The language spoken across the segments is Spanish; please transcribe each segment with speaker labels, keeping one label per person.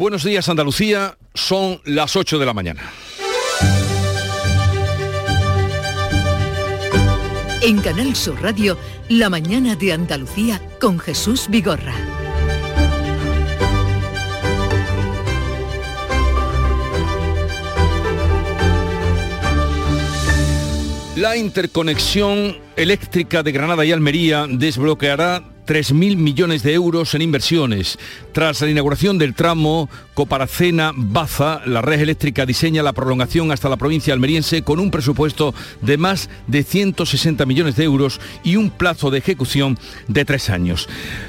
Speaker 1: Buenos días Andalucía, son las 8 de la mañana.
Speaker 2: En Canal Sur Radio, La mañana de Andalucía con Jesús Vigorra.
Speaker 1: La interconexión eléctrica de Granada y Almería desbloqueará 3.000 millones de euros en inversiones. Tras la inauguración del tramo Coparacena-Baza, la red eléctrica diseña la prolongación hasta la provincia almeriense con un presupuesto de más de 160 millones de euros y un plazo de ejecución de tres años.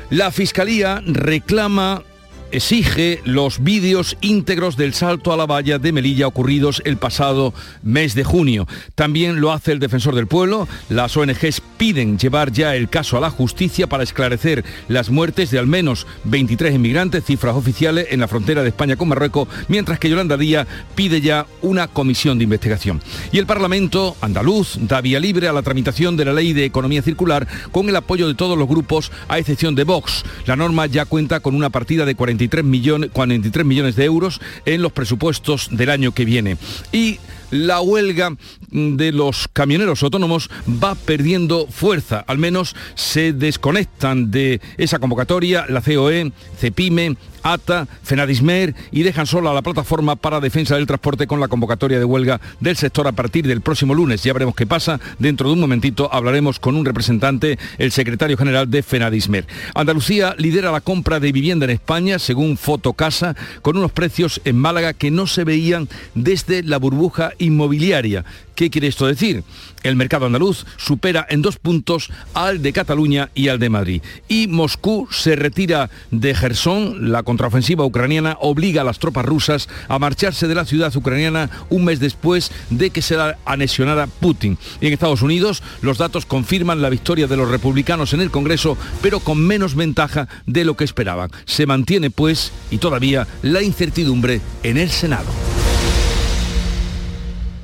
Speaker 1: La Fiscalía reclama exige los vídeos íntegros del salto a la valla de Melilla ocurridos el pasado mes de junio. También lo hace el defensor del pueblo. Las ONGs piden llevar ya el caso a la justicia para esclarecer las muertes de al menos 23 inmigrantes, cifras oficiales, en la frontera de España con Marruecos, mientras que Yolanda Díaz pide ya una comisión de investigación. Y el Parlamento andaluz da vía libre a la tramitación de la ley de economía circular con el apoyo de todos los grupos, a excepción de Vox. La norma ya cuenta con una partida de 40 millones, 43 millones de euros en los presupuestos del año que viene. Y la huelga de los camioneros autónomos va perdiendo fuerza, al menos se desconectan de esa convocatoria la COE, CEPIME, ATA, Fenadismer y dejan sola la plataforma para defensa del transporte con la convocatoria de huelga del sector a partir del próximo lunes. Ya veremos qué pasa. Dentro de un momentito hablaremos con un representante, el secretario general de Fenadismer. Andalucía lidera la compra de vivienda en España, según Fotocasa, con unos precios en Málaga que no se veían desde la burbuja inmobiliaria. ¿Qué quiere esto decir? El mercado andaluz supera en dos puntos al de Cataluña y al de Madrid. Y Moscú se retira de Gerson. La contraofensiva ucraniana obliga a las tropas rusas a marcharse de la ciudad ucraniana un mes después de que se la anexionara Putin. Y en Estados Unidos los datos confirman la victoria de los republicanos en el Congreso, pero con menos ventaja de lo que esperaban. Se mantiene pues y todavía la incertidumbre en el Senado.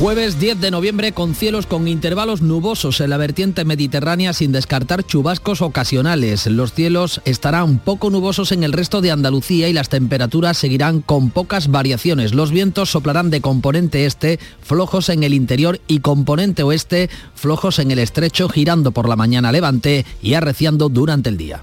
Speaker 3: Jueves 10 de noviembre con cielos con intervalos nubosos en la vertiente mediterránea sin descartar chubascos ocasionales. Los cielos estarán poco nubosos en el resto de Andalucía y las temperaturas seguirán con pocas variaciones. Los vientos soplarán de componente este, flojos en el interior y componente oeste, flojos en el estrecho, girando por la mañana levante y arreciando durante el día.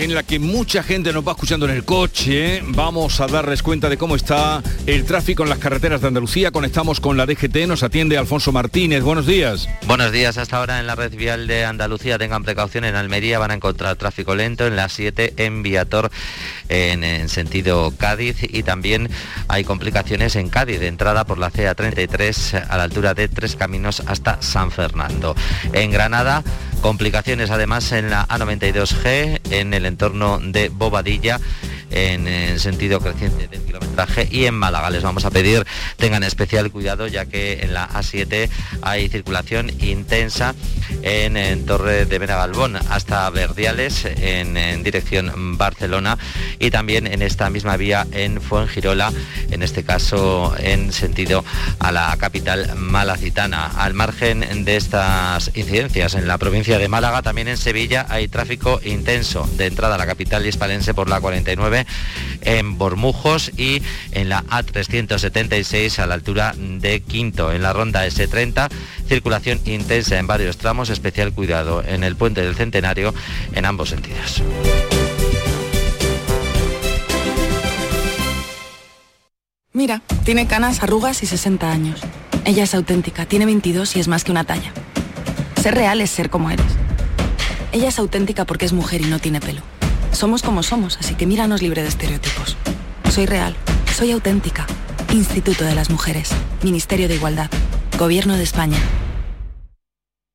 Speaker 1: en la que mucha gente nos va escuchando en el coche. Vamos a darles cuenta de cómo está el tráfico en las carreteras de Andalucía. Conectamos con la DGT, nos atiende Alfonso Martínez. Buenos días.
Speaker 4: Buenos días. Hasta ahora en la red vial de Andalucía tengan precaución. En Almería van a encontrar tráfico lento. En la 7 en Viator en, sentido Cádiz y también hay complicaciones en Cádiz de entrada por la CA33 a la altura de Tres Caminos hasta San Fernando. En Granada complicaciones además en la A92G en el entorno de Bobadilla en sentido creciente del kilometraje y en Málaga. Les vamos a pedir tengan especial cuidado ya que en la A7 hay circulación intensa en, Torre de Benagalbón hasta Verdiales en, en, dirección Barcelona y también en esta misma vía en Fuengirola en este caso en sentido a la capital malacitana al margen de estas incidencias en la provincia de Málaga también en Sevilla hay tráfico intenso de entrada a la capital hispalense por la 49 en Bormujos y en la A376 a la altura de Quinto. En la ronda S30, circulación intensa en varios tramos, especial cuidado en el puente del Centenario en ambos sentidos.
Speaker 5: Mira, tiene canas, arrugas y 60 años. Ella es auténtica, tiene 22 y es más que una talla. Ser real es ser como eres. Ella es auténtica porque es mujer y no tiene pelo. Somos como somos, así que míranos libre de estereotipos. Soy real, soy auténtica. Instituto de las Mujeres, Ministerio de Igualdad, Gobierno de España.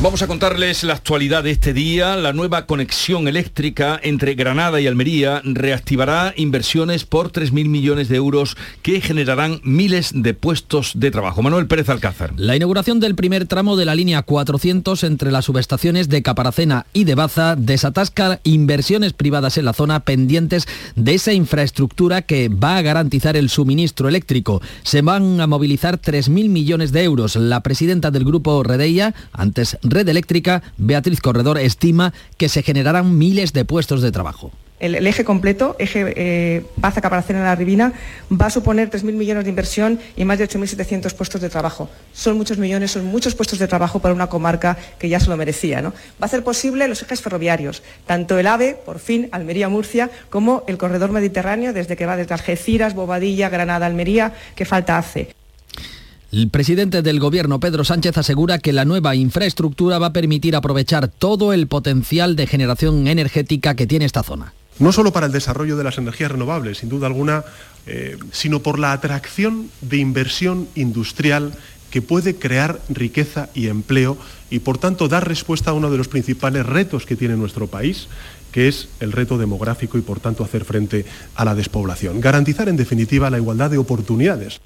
Speaker 1: Vamos a contarles la actualidad de este día. La nueva conexión eléctrica entre Granada y Almería reactivará inversiones por 3.000 millones de euros que generarán miles de puestos de trabajo. Manuel Pérez Alcázar.
Speaker 3: La inauguración del primer tramo de la línea 400 entre las subestaciones de Caparacena y de Baza desatasca inversiones privadas en la zona pendientes de esa infraestructura que va a garantizar el suministro eléctrico. Se van a movilizar 3.000 millones de euros. La presidenta del grupo Redeia, antes Red Eléctrica, Beatriz Corredor, estima que se generarán miles de puestos de trabajo.
Speaker 6: El, eje completo, eje eh, Baza Caparacena en la Ribina, va a suponer 3.000 millones de inversión y más de 8.700 puestos de trabajo. Son muchos millones, son muchos puestos de trabajo para una comarca que ya se lo merecía. ¿no? Va a ser posible los ejes ferroviarios, tanto el AVE, por fin, Almería-Murcia, como el corredor mediterráneo, desde que va desde Algeciras, Bobadilla, Granada, Almería, que falta hace.
Speaker 3: El presidente del gobierno, Pedro Sánchez, asegura que la nueva infraestructura va a permitir aprovechar todo el potencial de generación energética que tiene esta zona.
Speaker 7: No solo para el desarrollo de las energías renovables, sin duda alguna, eh, sino por la atracción de inversión industrial que puede crear riqueza y empleo y, por tanto, dar respuesta a uno de los principales retos que tiene nuestro país, que es el reto demográfico y, por tanto, hacer frente a la despoblación. Garantizar, en definitiva, la igualdad de oportunidades.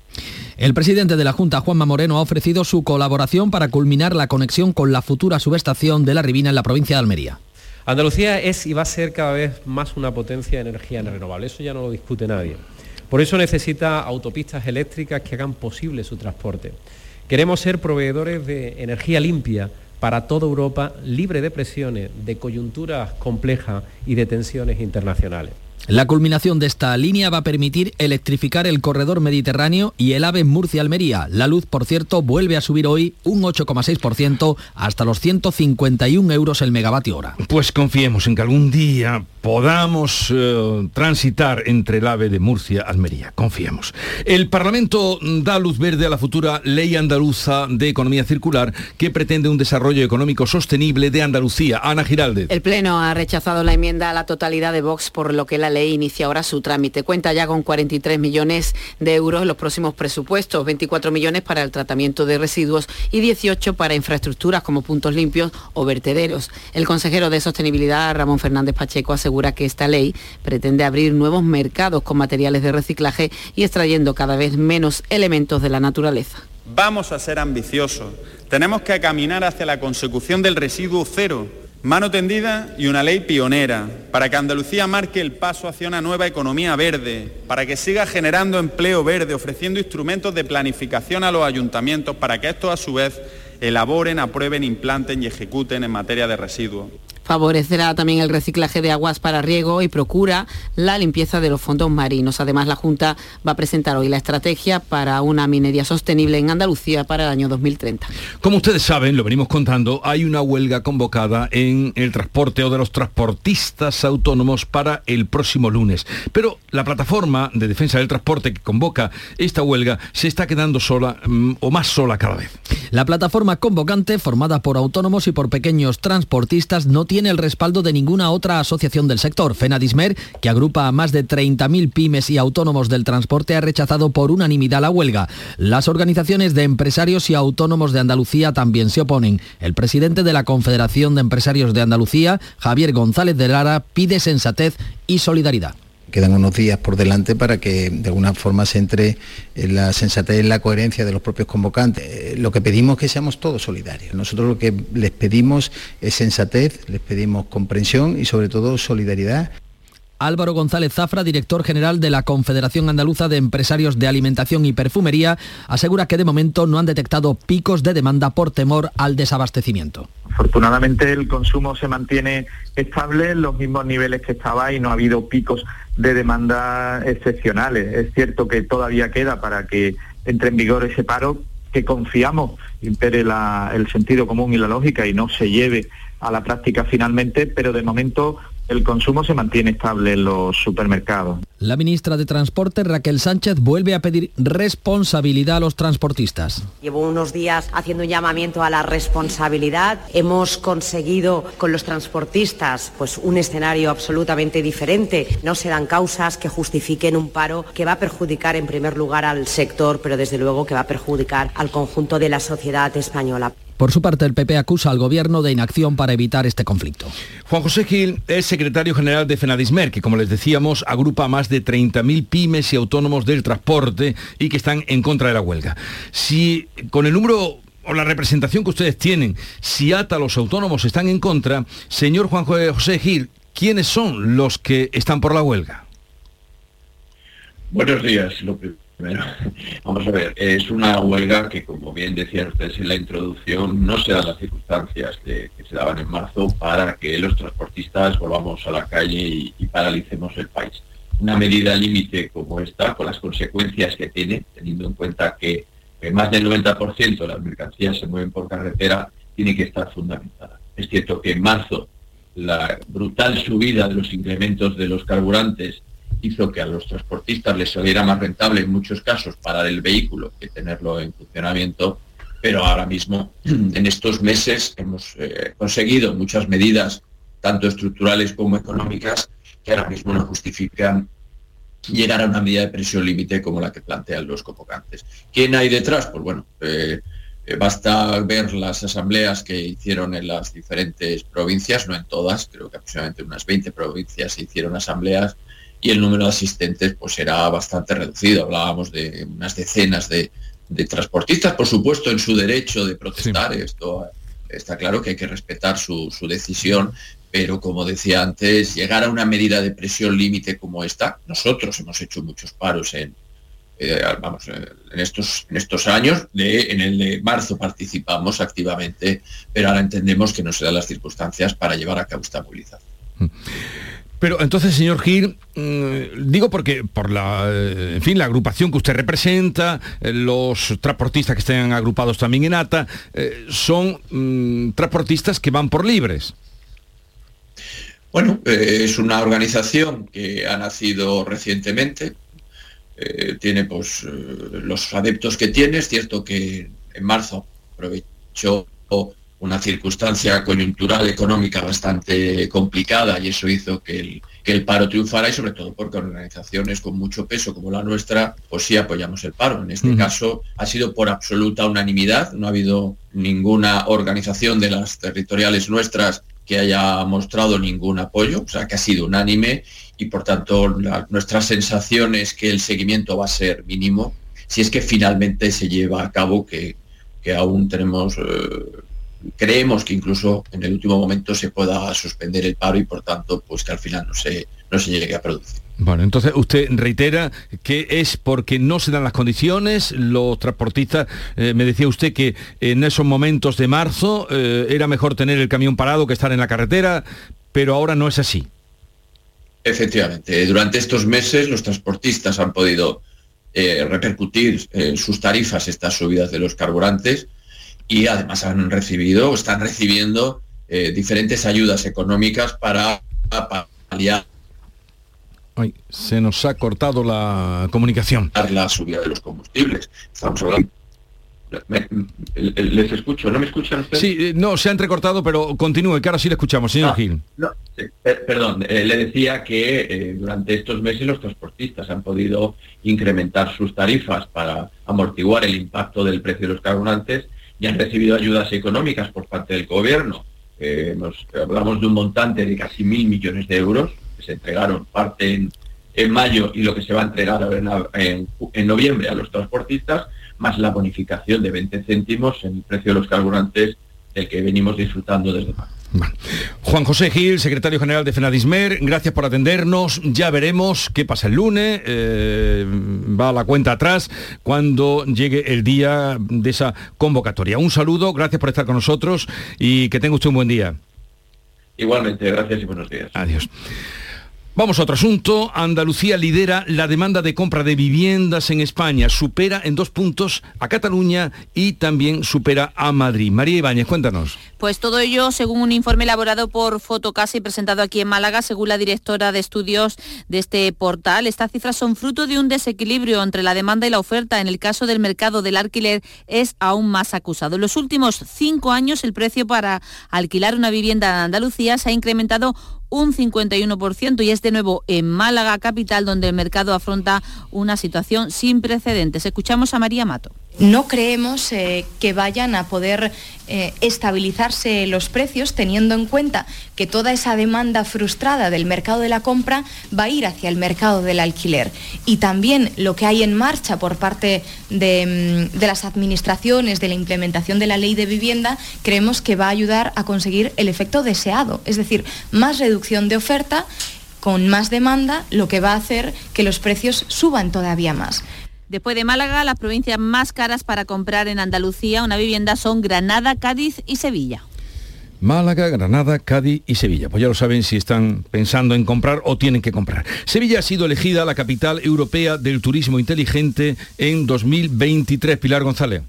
Speaker 3: El presidente de la Junta, Juanma Moreno, ha ofrecido su colaboración para culminar la conexión con la futura subestación de la Ribina en la provincia de Almería.
Speaker 8: Andalucía es y va a ser cada vez más una potencia de energía renovable, eso ya no lo discute nadie. Por eso necesita autopistas eléctricas que hagan posible su transporte. Queremos ser proveedores de energía limpia, para toda Europa libre de presiones, de coyunturas complejas y de tensiones internacionales.
Speaker 3: La culminación de esta línea va a permitir electrificar el corredor mediterráneo y el AVE Murcia-Almería. La luz, por cierto, vuelve a subir hoy un 8,6% hasta los 151 euros el megavatio hora.
Speaker 1: Pues confiemos en que algún día podamos eh, transitar entre el AVE de Murcia-Almería. Confiemos. El Parlamento da luz verde a la futura Ley Andaluza de Economía Circular que pretende un desarrollo económico sostenible de Andalucía. Ana Giralde.
Speaker 9: El Pleno ha rechazado la enmienda a la totalidad de Vox por lo que la ley inicia ahora su trámite. Cuenta ya con 43 millones de euros en los próximos presupuestos, 24 millones para el tratamiento de residuos y 18 para infraestructuras como puntos limpios o vertederos. El consejero de Sostenibilidad, Ramón Fernández Pacheco, asegura que esta ley pretende abrir nuevos mercados con materiales de reciclaje y extrayendo cada vez menos elementos de la naturaleza.
Speaker 10: Vamos a ser ambiciosos. Tenemos que caminar hacia la consecución del residuo cero Mano tendida y una ley pionera para que Andalucía marque el paso hacia una nueva economía verde, para que siga generando empleo verde, ofreciendo instrumentos de planificación a los ayuntamientos para que estos a su vez elaboren, aprueben, implanten y ejecuten en materia de residuos.
Speaker 9: Favorecerá también el reciclaje de aguas para riego y procura la limpieza de los fondos marinos. Además, la Junta va a presentar hoy la estrategia para una minería sostenible en Andalucía para el año 2030.
Speaker 1: Como ustedes saben, lo venimos contando, hay una huelga convocada en el transporte o de los transportistas autónomos para el próximo lunes. Pero la plataforma de defensa del transporte que convoca esta huelga se está quedando sola mm, o más sola cada vez.
Speaker 3: La plataforma convocante, formada por autónomos y por pequeños transportistas, no tiene tiene el respaldo de ninguna otra asociación del sector. FENADISMER, que agrupa a más de 30.000 pymes y autónomos del transporte, ha rechazado por unanimidad la huelga. Las organizaciones de empresarios y autónomos de Andalucía también se oponen. El presidente de la Confederación de Empresarios de Andalucía, Javier González de Lara, pide sensatez y solidaridad
Speaker 11: quedan unos días por delante para que de alguna forma se entre en la sensatez y la coherencia de los propios convocantes. Eh, lo que pedimos es que seamos todos solidarios. Nosotros lo que les pedimos es sensatez, les pedimos comprensión y sobre todo solidaridad.
Speaker 3: Álvaro González Zafra, director general de la Confederación Andaluza de Empresarios de Alimentación y Perfumería, asegura que de momento no han detectado picos de demanda por temor al desabastecimiento.
Speaker 12: Afortunadamente el consumo se mantiene estable en los mismos niveles que estaba y no ha habido picos de demandas excepcionales. Es cierto que todavía queda para que entre en vigor ese paro, que confiamos impere el sentido común y la lógica y no se lleve a la práctica finalmente, pero de momento el consumo se mantiene estable en los supermercados.
Speaker 3: La ministra de Transporte, Raquel Sánchez, vuelve a pedir responsabilidad a los transportistas.
Speaker 13: Llevo unos días haciendo un llamamiento a la responsabilidad. Hemos conseguido con los transportistas pues, un escenario absolutamente diferente. No se dan causas que justifiquen un paro que va a perjudicar en primer lugar al sector, pero desde luego que va a perjudicar al conjunto de la sociedad española.
Speaker 3: Por su parte, el PP acusa al gobierno de inacción para evitar este conflicto.
Speaker 1: Juan José Gil es secretario general de Fenadismer, que como les decíamos agrupa a más de 30.000 pymes y autónomos del transporte y que están en contra de la huelga. Si con el número o la representación que ustedes tienen, si ATA los autónomos están en contra, señor Juan José Gil, ¿quiénes son los que están por la huelga?
Speaker 14: Buenos días, López. Bueno, vamos a ver, es una huelga que, como bien decían ustedes en la introducción, no se dan las circunstancias que se daban en marzo para que los transportistas volvamos a la calle y, paralicemos el país. Una medida límite como esta, con las consecuencias que tiene, teniendo en cuenta que, más del 90% de las mercancías se mueven por carretera, tiene que estar fundamentada. Es cierto que en marzo la brutal subida de los incrementos de los carburantes hizo que a los transportistas les saliera más rentable en muchos casos parar el vehículo que tenerlo en funcionamiento, pero ahora mismo, en estos meses, hemos eh, conseguido muchas medidas, tanto estructurales como económicas, que ahora mismo no justifican llegar a una medida de presión límite como la que plantean los convocantes. ¿Quién hay detrás? Pues bueno, eh, eh, basta ver las asambleas que hicieron en las diferentes provincias, no en todas, creo que aproximadamente unas 20 provincias se hicieron asambleas y el número de asistentes pues era bastante reducido. Hablábamos de unas decenas de, transportistas, por supuesto, en su derecho de protestar. Esto está claro que hay que respetar su, decisión, pero como decía antes, llegar a una medida de presión límite como esta, nosotros hemos hecho muchos paros en, eh, vamos, en, estos, en estos años, de, en el de marzo participamos activamente, pero ahora entendemos que no se dan las circunstancias para llevar a cabo esta movilización.
Speaker 1: Pero entonces, señor Gil, mm, digo porque por la, eh, en fin, la agrupación que usted representa, eh, los transportistas que estén agrupados también en ATA, eh, son mm, transportistas que van por libres.
Speaker 14: Bueno, es una organización que ha nacido recientemente, tiene pues los adeptos que tiene, es cierto que en marzo aprovechó una circunstancia coyuntural económica bastante complicada y eso hizo que el, que el paro triunfara y sobre todo porque organizaciones con mucho peso como la nuestra, pues sí apoyamos el paro. En este caso ha sido por absoluta unanimidad, no ha habido ninguna organización de las territoriales nuestras que haya mostrado ningún apoyo, o sea que ha sido unánime y por tanto nuestra sensación es que el seguimiento va a ser mínimo si es que finalmente se lleva a cabo que, que aún tenemos... Eh, creemos que incluso en el último momento se pueda suspender el paro y por tanto pues que al final no se, no se llegue a producir.
Speaker 1: Bueno, entonces usted reitera que es porque no se dan las condiciones, los transportistas, eh, me decía usted que en esos momentos de marzo eh, era mejor tener el camión parado que estar en la carretera, pero ahora no es así.
Speaker 14: Efectivamente, durante estos meses los transportistas han podido eh, repercutir en sus tarifas estas subidas de los carburantes y además han recibido, están recibiendo eh, diferentes ayudas económicas para paliar
Speaker 1: Ay, se nos ha cortado la comunicación.
Speaker 14: La subida de los combustibles. Estamos hablando. les escucho, ¿no me escuchan ustedes?
Speaker 1: Sí, eh, no, se ha entrecortado, pero continúe, que ahora sí le escuchamos, señor ah, Gil.
Speaker 14: perdón, eh, le decía que durante estos meses los transportistas han podido incrementar sus tarifas para amortiguar el impacto del precio de los carburantes y han recibido ayudas económicas por parte del gobierno. nos, hablamos de un montante de casi mil millones de euros, que se entregaron parte en, en mayo y lo que se va a entregar en, en, noviembre a los transportistas, más la bonificación de 20 céntimos en el precio de los carburantes del que venimos disfrutando desde marzo.
Speaker 1: Juan José Gil, secretario general de FENADISMER, gracias por atendernos. Ya veremos qué pasa el lunes. Eh, va a la cuenta atrás cuando llegue el día de esa convocatoria. Un saludo, gracias por estar con nosotros y que tenga usted un buen día.
Speaker 14: Igualmente, gracias y buenos días.
Speaker 1: Adiós. Vamos a otro asunto. Andalucía lidera la demanda de compra de viviendas en España. Supera en dos puntos a Cataluña y también supera a Madrid. María Ibáñez, cuéntanos.
Speaker 15: Pues todo ello según un informe elaborado por Fotocasa y presentado aquí en Málaga, según la directora de estudios de este portal. Estas cifras son fruto de un desequilibrio entre la demanda y la oferta. En el caso del mercado del alquiler es aún más acusado. En los últimos cinco años el precio para alquilar una vivienda en Andalucía se ha incrementado un 51% y es de nuevo en Málaga capital donde el mercado afronta una situación sin precedentes. Escuchamos a María Mato.
Speaker 16: No creemos eh, que vayan a poder eh, estabilizarse los precios teniendo en cuenta que toda esa demanda frustrada del mercado de la compra va a ir hacia el mercado del alquiler. Y también lo que hay en marcha por parte de, mm, de las administraciones de la implementación de la ley de vivienda, creemos que va a ayudar a conseguir el efecto deseado, es decir, más reducción de oferta con más demanda, lo que va a hacer que los precios suban todavía más.
Speaker 15: Después de Málaga, las provincias más caras para comprar en Andalucía una vivienda son Granada, Cádiz y Sevilla.
Speaker 1: Málaga, Granada, Cádiz y Sevilla. Pues ya lo saben si están pensando en comprar o tienen que comprar. Sevilla ha sido elegida la capital europea del turismo inteligente en 2023. Pilar González.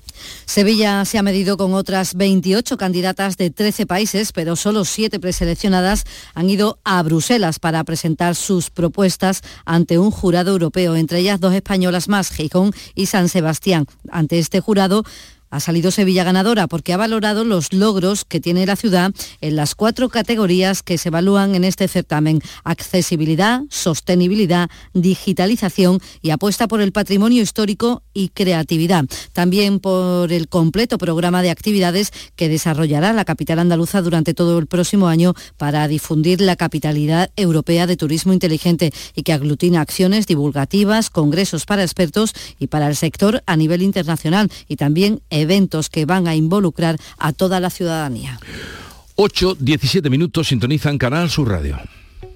Speaker 17: Sevilla se ha medido con otras 28 candidatas de 13 países, pero solo siete preseleccionadas han ido a Bruselas para presentar sus propuestas ante un jurado europeo, entre ellas dos españolas más, Gijón y San Sebastián. Ante este jurado, ha salido Sevilla ganadora porque ha valorado los logros que tiene la ciudad en las cuatro categorías que se evalúan en este certamen. Accesibilidad, sostenibilidad, digitalización y apuesta por el patrimonio histórico y creatividad. También por el completo programa de actividades que desarrollará la capital andaluza durante todo el próximo año para difundir la capitalidad europea de turismo inteligente y que aglutina acciones divulgativas, congresos para expertos y para el sector a nivel internacional y también eventos que van a involucrar a toda la ciudadanía.
Speaker 1: 8, 17 minutos sintonizan Canal Sur Radio.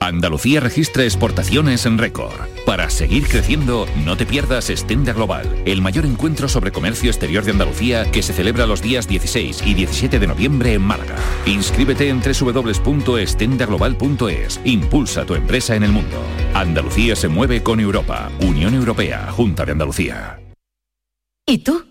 Speaker 18: Andalucía registra exportaciones en récord. Para seguir creciendo, no te pierdas Estenda Global, el mayor encuentro sobre comercio exterior de Andalucía que se celebra los días 16 y 17 de noviembre en Málaga. Inscríbete en www.estendaglobal.es. Impulsa tu empresa en el mundo. Andalucía se mueve con Europa. Unión Europea, Junta de Andalucía.
Speaker 19: ¿Y tú?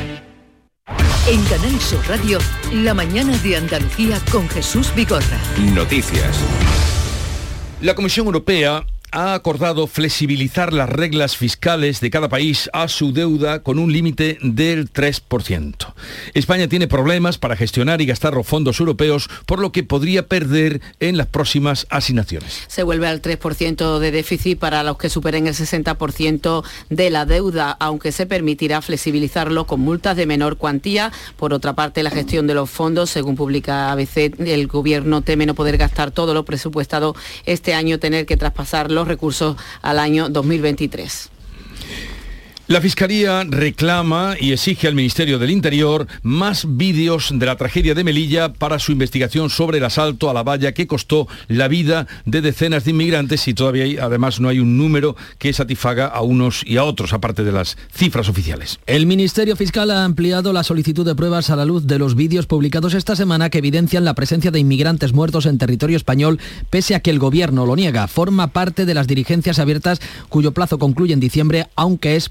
Speaker 19: En Canal Sur Radio, la mañana de Andalucía con Jesús Vigorra.
Speaker 20: Noticias.
Speaker 1: La Comisión Europea ha acordado flexibilizar las reglas fiscales de cada país a su deuda con un límite del 3%. España tiene problemas para gestionar y gastar los fondos europeos, por lo que podría perder en las próximas asignaciones.
Speaker 9: Se vuelve al 3% de déficit para los que superen el 60% de la deuda, aunque se permitirá flexibilizarlo con multas de menor cuantía. Por otra parte, la gestión de los fondos, según publica ABC, el gobierno teme no poder gastar todo lo presupuestado este año, tener que traspasarlo recursos al año 2023.
Speaker 1: La Fiscalía reclama y exige al Ministerio del Interior más vídeos de la tragedia de Melilla para su investigación sobre el asalto a la valla que costó la vida de decenas de inmigrantes y todavía además no hay un número que satisfaga a unos y a otros, aparte de las cifras oficiales.
Speaker 3: El Ministerio Fiscal ha ampliado la solicitud de pruebas a la luz de los vídeos publicados esta semana que evidencian la presencia de inmigrantes muertos en territorio español, pese a que el gobierno lo niega. Forma parte de las dirigencias abiertas cuyo plazo concluye en diciembre, aunque es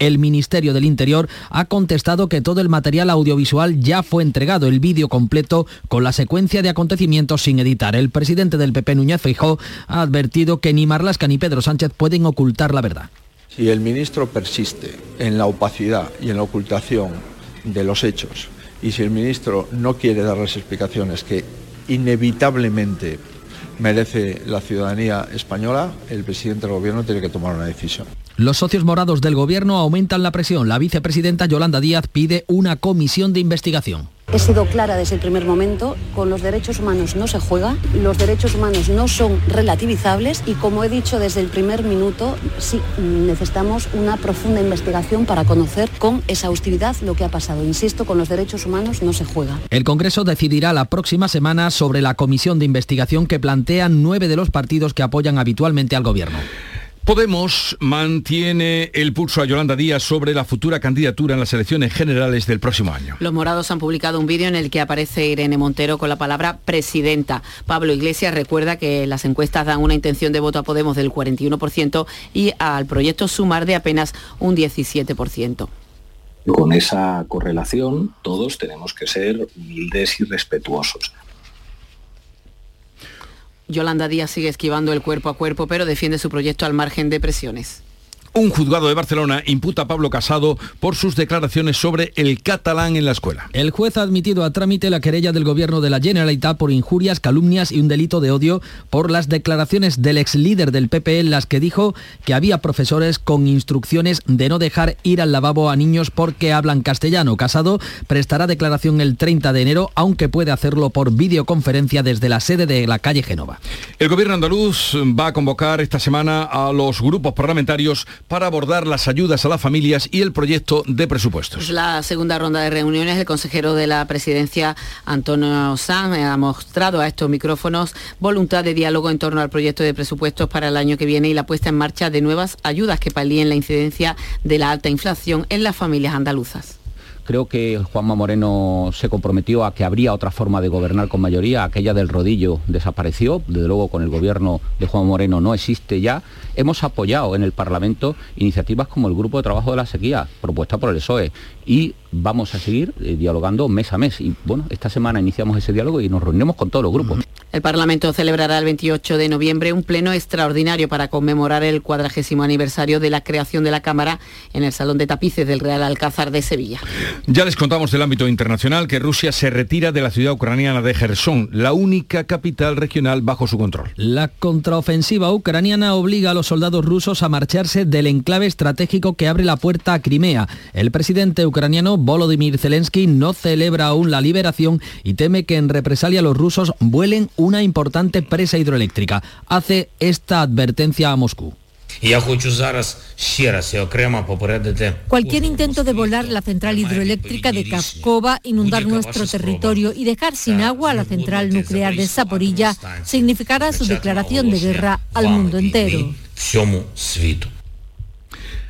Speaker 3: El Ministerio del Interior ha contestado que todo el material audiovisual ya fue entregado, el vídeo completo con la secuencia de acontecimientos sin editar. El presidente del PP, Núñez Feijó, ha advertido que ni Marlasca ni Pedro Sánchez pueden ocultar la verdad.
Speaker 21: Si el ministro persiste en la opacidad y en la ocultación de los hechos, y si el ministro no quiere dar las explicaciones que inevitablemente merece la ciudadanía española, el presidente del gobierno tiene que tomar una decisión.
Speaker 3: Los socios morados del gobierno aumentan la presión. La vicepresidenta Yolanda Díaz pide una comisión de investigación.
Speaker 22: He sido clara desde el primer momento, con los derechos humanos no se juega, los derechos humanos no son relativizables y como he dicho desde el primer minuto, sí necesitamos una profunda investigación para conocer con exhaustividad lo que ha pasado. Insisto, con los derechos humanos no se juega.
Speaker 3: El Congreso decidirá la próxima semana sobre la comisión de investigación que plantean nueve de los partidos que apoyan habitualmente al Gobierno.
Speaker 1: Podemos mantiene el pulso a Yolanda Díaz sobre la futura candidatura en las elecciones generales del próximo año.
Speaker 9: Los morados han publicado un vídeo en el que aparece Irene Montero con la palabra presidenta. Pablo Iglesias recuerda que las encuestas dan una intención de voto a Podemos del 41% y al proyecto Sumar de apenas un 17%.
Speaker 23: Con esa correlación todos tenemos que ser humildes y respetuosos.
Speaker 9: Yolanda Díaz sigue esquivando el cuerpo a cuerpo, pero defiende su proyecto al margen de presiones.
Speaker 1: Un juzgado de Barcelona imputa a Pablo Casado por sus declaraciones sobre el catalán en la escuela.
Speaker 3: El juez ha admitido a trámite la querella del gobierno de la Generalitat por injurias, calumnias y un delito de odio por las declaraciones del ex líder del PP en las que dijo que había profesores con instrucciones de no dejar ir al lavabo a niños porque hablan castellano. Casado prestará declaración el 30 de enero, aunque puede hacerlo por videoconferencia desde la sede de la calle Genova.
Speaker 1: El gobierno andaluz va a convocar esta semana a los grupos parlamentarios para abordar las ayudas a las familias y el proyecto de presupuestos.
Speaker 9: Es la segunda ronda de reuniones. El consejero de la presidencia, Antonio Sanz, ha mostrado a estos micrófonos voluntad de diálogo en torno al proyecto de presupuestos para el año que viene y la puesta en marcha de nuevas ayudas que palíen la incidencia de la alta inflación en las familias andaluzas.
Speaker 24: Creo que Juanma Moreno se comprometió a que habría otra forma de gobernar con mayoría, aquella del rodillo desapareció, desde luego con el gobierno de Juan Moreno no existe ya. Hemos apoyado en el Parlamento iniciativas como el Grupo de Trabajo de la Sequía, propuesta por el PSOE, y vamos a seguir eh, dialogando mes a mes. Y bueno, esta semana iniciamos ese diálogo y nos reunimos con todos los grupos.
Speaker 9: El Parlamento celebrará el 28 de noviembre un pleno extraordinario para conmemorar el cuadragésimo aniversario de la creación de la Cámara en el Salón de Tapices del Real Alcázar de Sevilla.
Speaker 1: Ya les contamos del ámbito internacional que Rusia se retira de la ciudad ucraniana de Gerson, la única capital regional bajo su control.
Speaker 3: La contraofensiva ucraniana obliga a los soldados rusos a marcharse del enclave estratégico que abre la puerta a Crimea. El presidente ucraniano Volodymyr Zelensky no celebra aún la liberación y teme que en represalia los rusos vuelen una importante presa hidroeléctrica. Hace esta advertencia a Moscú.
Speaker 25: Cualquier intento de volar la central hidroeléctrica de Kaskova, inundar nuestro territorio y dejar sin agua a la central nuclear de Zaporilla significará su declaración de guerra al mundo entero.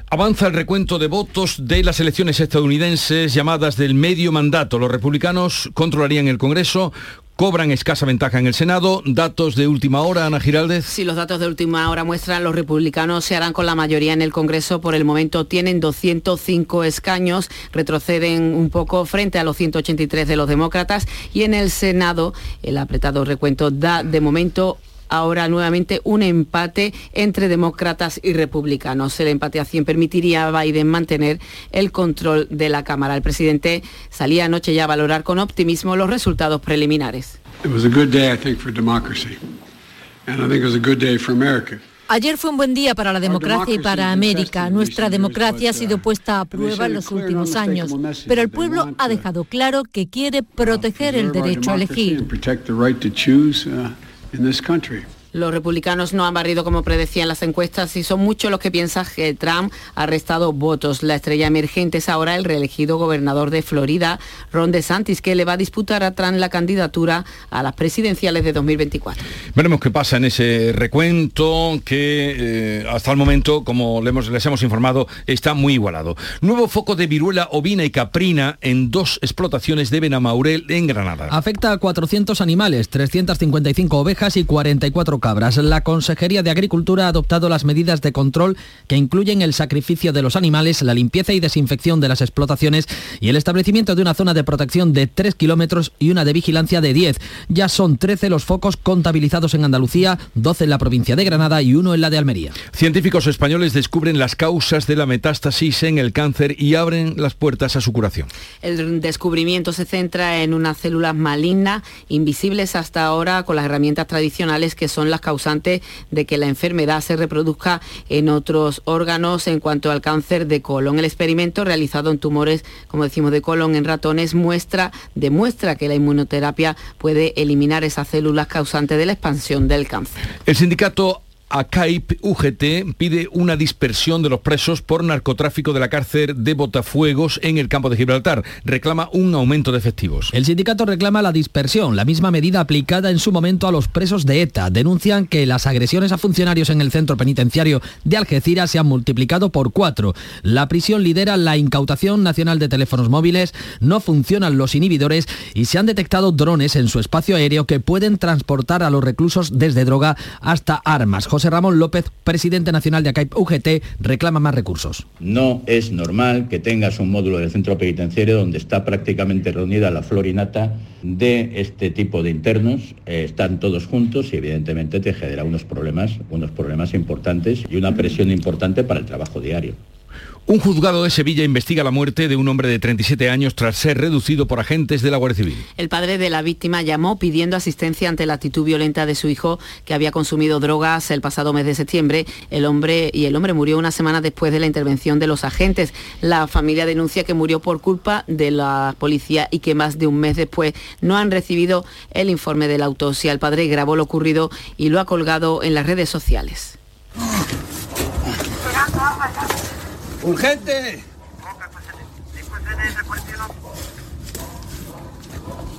Speaker 1: Avanza el recuento de votos de las elecciones estadounidenses llamadas del medio mandato. Los republicanos controlarían el Congreso cobran escasa ventaja en el Senado. Datos de última hora, Ana Giraldez.
Speaker 9: Sí, los datos de última hora muestran los republicanos se harán con la mayoría en el Congreso. Por el momento tienen 205 escaños, retroceden un poco frente a los 183 de los demócratas y en el Senado el apretado recuento da de momento ahora nuevamente un empate entre demócratas y republicanos. El empate a 100 permitiría a Biden mantener el control de la Cámara. El presidente salía anoche ya a valorar con optimismo los resultados preliminares.
Speaker 25: Ayer fue un buen día para la democracia y para América. Nuestra democracia ha sido puesta a prueba en los últimos años, pero el pueblo ha dejado claro que quiere proteger el derecho a elegir. in this country.
Speaker 9: Los republicanos no han barrido como predecían las encuestas y son muchos los que piensan que Trump ha restado votos. La estrella emergente es ahora el reelegido gobernador de Florida, Ron DeSantis, que le va a disputar a Trump la candidatura a las presidenciales de 2024.
Speaker 1: Veremos qué pasa en ese recuento que eh, hasta el momento, como les hemos informado, está muy igualado. Nuevo foco de viruela ovina y caprina en dos explotaciones de Benamaurel en Granada.
Speaker 3: Afecta a 400 animales, 355 ovejas y 44 la Consejería de Agricultura ha adoptado las medidas de control que incluyen el sacrificio de los animales, la limpieza y desinfección de las explotaciones y el establecimiento de una zona de protección de 3 kilómetros y una de vigilancia de 10. Ya son 13 los focos contabilizados en Andalucía, 12 en la provincia de Granada y uno en la de Almería.
Speaker 1: Científicos españoles descubren las causas de la metástasis en el cáncer y abren las puertas a su curación.
Speaker 9: El descubrimiento se centra en unas células malignas invisibles hasta ahora con las herramientas tradicionales que son son las causantes de que la enfermedad se reproduzca en otros órganos en cuanto al cáncer de colon. El experimento realizado en tumores, como decimos, de colon en ratones muestra, demuestra que la inmunoterapia puede eliminar esas células causantes de la expansión del cáncer.
Speaker 1: El sindicato ACAIP UGT pide una dispersión de los presos por narcotráfico de la cárcel de Botafuegos en el campo de Gibraltar. Reclama un aumento de efectivos.
Speaker 3: El sindicato reclama la dispersión, la misma medida aplicada en su momento a los presos de ETA. Denuncian que las agresiones a funcionarios en el centro penitenciario de Algeciras se han multiplicado por cuatro. La prisión lidera la incautación nacional de teléfonos móviles, no funcionan los inhibidores y se han detectado drones en su espacio aéreo que pueden transportar a los reclusos desde droga hasta armas. José Ramón López, presidente nacional de ACAIP UGT, reclama más recursos.
Speaker 26: No es normal que tengas un módulo del centro penitenciario donde está prácticamente reunida la florinata de este tipo de internos. Eh, están todos juntos y evidentemente te genera unos problemas, unos problemas importantes y una presión importante para el trabajo diario.
Speaker 1: Un juzgado de Sevilla investiga la muerte de un hombre de 37 años tras ser reducido por agentes de la Guardia Civil.
Speaker 9: El padre de la víctima llamó pidiendo asistencia ante la actitud violenta de su hijo que había consumido drogas el pasado mes de septiembre. El hombre y el hombre murió una semana después de la intervención de los agentes. La familia denuncia que murió por culpa de la policía y que más de un mes después no han recibido el informe de la autopsia. El padre grabó lo ocurrido y lo ha colgado en las redes sociales.
Speaker 27: ¡Urgente!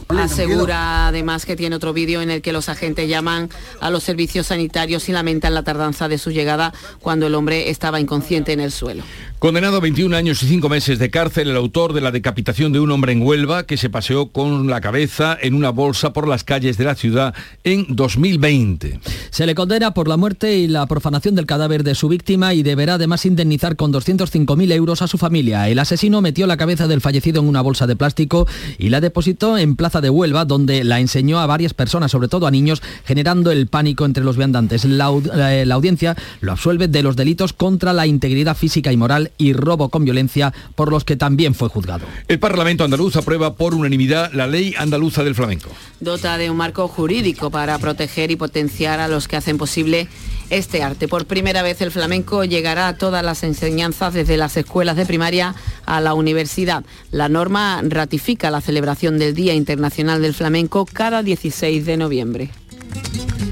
Speaker 9: Asegura además que tiene otro vídeo en el que los agentes llaman a los servicios sanitarios y lamentan la tardanza de su llegada cuando el hombre estaba inconsciente en el suelo.
Speaker 1: Condenado a 21 años y 5 meses de cárcel, el autor de la decapitación de un hombre en Huelva que se paseó con la cabeza en una bolsa por las calles de la ciudad en 2020.
Speaker 3: Se le condena por la muerte y la profanación del cadáver de su víctima y deberá además indemnizar con 205.000 euros a su familia. El asesino metió la cabeza del fallecido en una bolsa de plástico y la depositó en Plaza de Huelva, donde la enseñó a varias personas, sobre todo a niños, generando el pánico entre los viandantes. La, eh, la audiencia lo absuelve de los delitos contra la integridad física y moral y robo con violencia, por los que también fue juzgado.
Speaker 1: El Parlamento andaluz aprueba por unanimidad la ley andaluza del flamenco.
Speaker 9: Dota de un marco jurídico para proteger y potenciar a los que hacen posible este arte. Por primera vez el flamenco llegará a todas las enseñanzas desde las escuelas de primaria a la universidad. La norma ratifica la celebración del Día Internacional del Flamenco cada 16 de noviembre.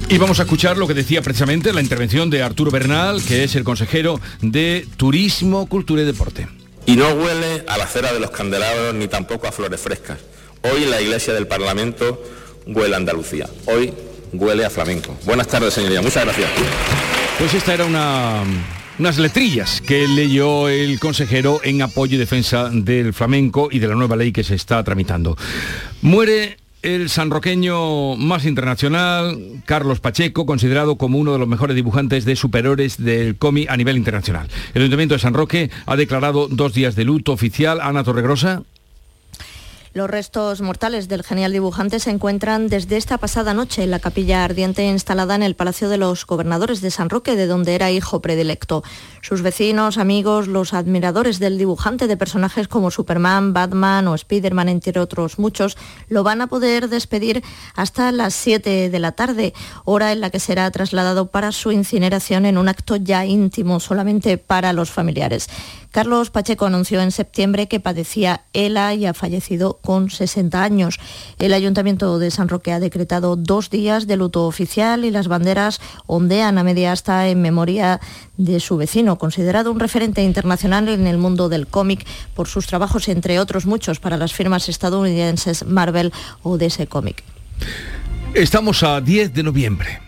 Speaker 1: Y vamos a escuchar lo que decía precisamente la intervención de Arturo Bernal, que es el consejero de Turismo, Cultura y Deporte.
Speaker 28: Y no huele a la cera de los candelabros ni tampoco a flores frescas. Hoy en la iglesia del Parlamento huele a Andalucía. Hoy huele a flamenco. Buenas tardes, señoría. Muchas gracias.
Speaker 1: Pues esta era una unas letrillas que leyó el consejero en apoyo y defensa del flamenco y de la nueva ley que se está tramitando. Muere el sanroqueño más internacional, Carlos Pacheco, considerado como uno de los mejores dibujantes de superhéroes del cómic a nivel internacional. El Ayuntamiento de San Roque ha declarado dos días de luto oficial. Ana Torregrosa.
Speaker 29: Los restos mortales del genial dibujante se encuentran desde esta pasada noche en la capilla ardiente instalada en el Palacio de los Gobernadores de San Roque, de donde era hijo predilecto. Sus vecinos, amigos, los admiradores del dibujante de personajes como Superman, Batman o Spiderman, entre otros muchos, lo van a poder despedir hasta las 7 de la tarde, hora en la que será trasladado para su incineración en un acto ya íntimo solamente para los familiares. Carlos Pacheco anunció en septiembre que padecía ELA y ha fallecido con 60 años. El Ayuntamiento de San Roque ha decretado dos días de luto oficial y las banderas ondean a media asta en memoria de su vecino, considerado un referente internacional en el mundo del cómic por sus trabajos, entre otros muchos, para las firmas estadounidenses Marvel o DC Comic.
Speaker 1: Estamos a 10 de noviembre.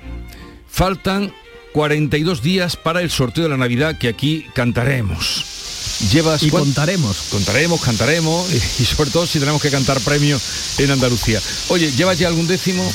Speaker 1: Faltan 42 días para el sorteo de la Navidad que aquí cantaremos. Llevas
Speaker 3: y contaremos.
Speaker 1: Contaremos, cantaremos y, sobre todo si tenemos que cantar premios en Andalucía. Oye, ¿llevas ya algún décimo?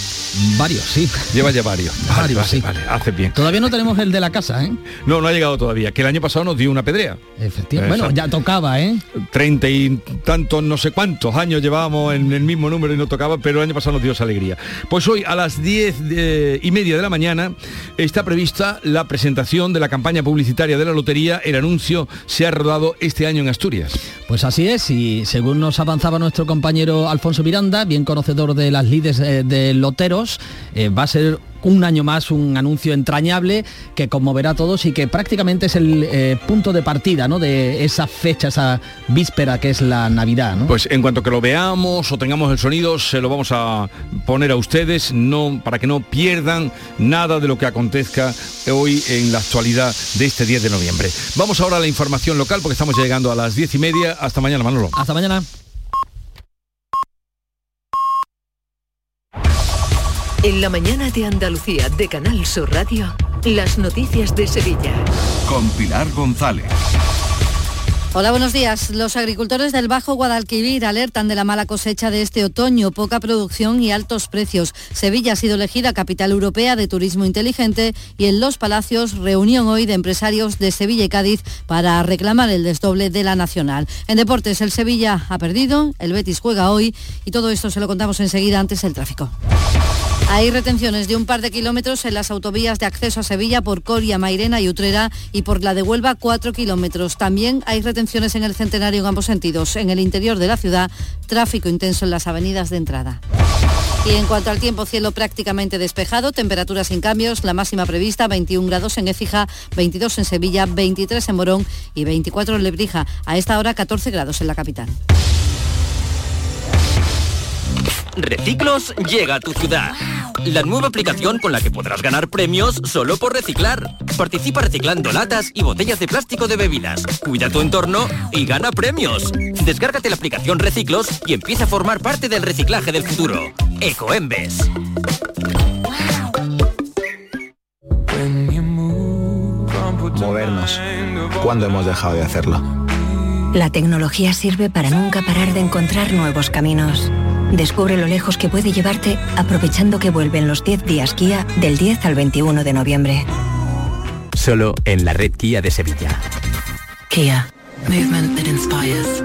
Speaker 3: Varios, sí.
Speaker 1: Llevas ya varios.
Speaker 3: varios,
Speaker 1: vale,
Speaker 3: sí.
Speaker 1: Vale, hace bien.
Speaker 3: Todavía no tenemos el de la casa, ¿eh?
Speaker 1: No, no ha llegado todavía. Que el año pasado nos dio una pedrea.
Speaker 3: Efectivamente. Bueno, ya tocaba, ¿eh?
Speaker 1: Treinta y tantos, no sé cuántos años llevábamos en el mismo número y no tocaba, pero el año pasado nos dio esa alegría. Pues hoy a las diez y media de la mañana está prevista la presentación de la campaña publicitaria de la lotería. El anuncio se ha rodado este año en Asturias.
Speaker 3: Pues así es, y según nos avanzaba nuestro compañero Alfonso Miranda, bien conocedor de las lides eh, de loteros. Eh, va a ser un año más un anuncio entrañable que conmoverá a todos y que prácticamente es el eh, punto de partida ¿no? de esa fecha, esa víspera que es la Navidad.
Speaker 1: Pues en cuanto que lo veamos o tengamos el sonido, se lo vamos a poner a ustedes no, para que no pierdan nada de lo que acontezca hoy en la actualidad de este 10 de noviembre. Vamos ahora a la información local porque estamos llegando a las 10 y media. Hasta mañana, Manolo.
Speaker 3: Hasta mañana.
Speaker 2: En la mañana de Andalucía de Canal Sur Radio, las noticias de Sevilla.
Speaker 30: Con Pilar González.
Speaker 17: Hola, buenos días. Los agricultores del Bajo Guadalquivir alertan de la mala cosecha de este otoño, poca producción y altos precios. Sevilla ha sido elegida capital europea de turismo inteligente y en Los Palacios reunión hoy de empresarios de Sevilla y Cádiz para reclamar el desdoble de la nacional. En deportes, el Sevilla ha perdido, el Betis juega hoy y todo esto se lo contamos enseguida antes el tráfico. Hay retenciones de un par de kilómetros en las autovías de acceso a Sevilla por Coria, Mairena y Utrera y por la de Huelva cuatro kilómetros. También hay retenciones en el Centenario en ambos sentidos. En el interior de la ciudad, tráfico intenso en las avenidas de entrada. Y en cuanto al tiempo, cielo prácticamente despejado, temperaturas sin cambios, la máxima prevista 21 grados en Écija, 22 en Sevilla, 23 en Morón y 24 en Lebrija. A esta hora 14 grados en la capital.
Speaker 27: Reciclos llega a tu ciudad. La nueva aplicación con la que podrás ganar premios solo por reciclar. Participa reciclando latas y botellas de plástico de bebidas. Cuida tu entorno y gana premios. Descárgate la aplicación Reciclos y empieza a formar parte del reciclaje del futuro. Ecoembes.
Speaker 31: Movernos. ¿Cuándo hemos dejado de hacerlo?
Speaker 19: La tecnología sirve para nunca parar de encontrar nuevos caminos. Descubre lo lejos que puede llevarte aprovechando que vuelven los 10 días Kia del 10 al 21 de noviembre.
Speaker 32: Solo en la red Kia de Sevilla.
Speaker 19: Kia. Movement that inspires.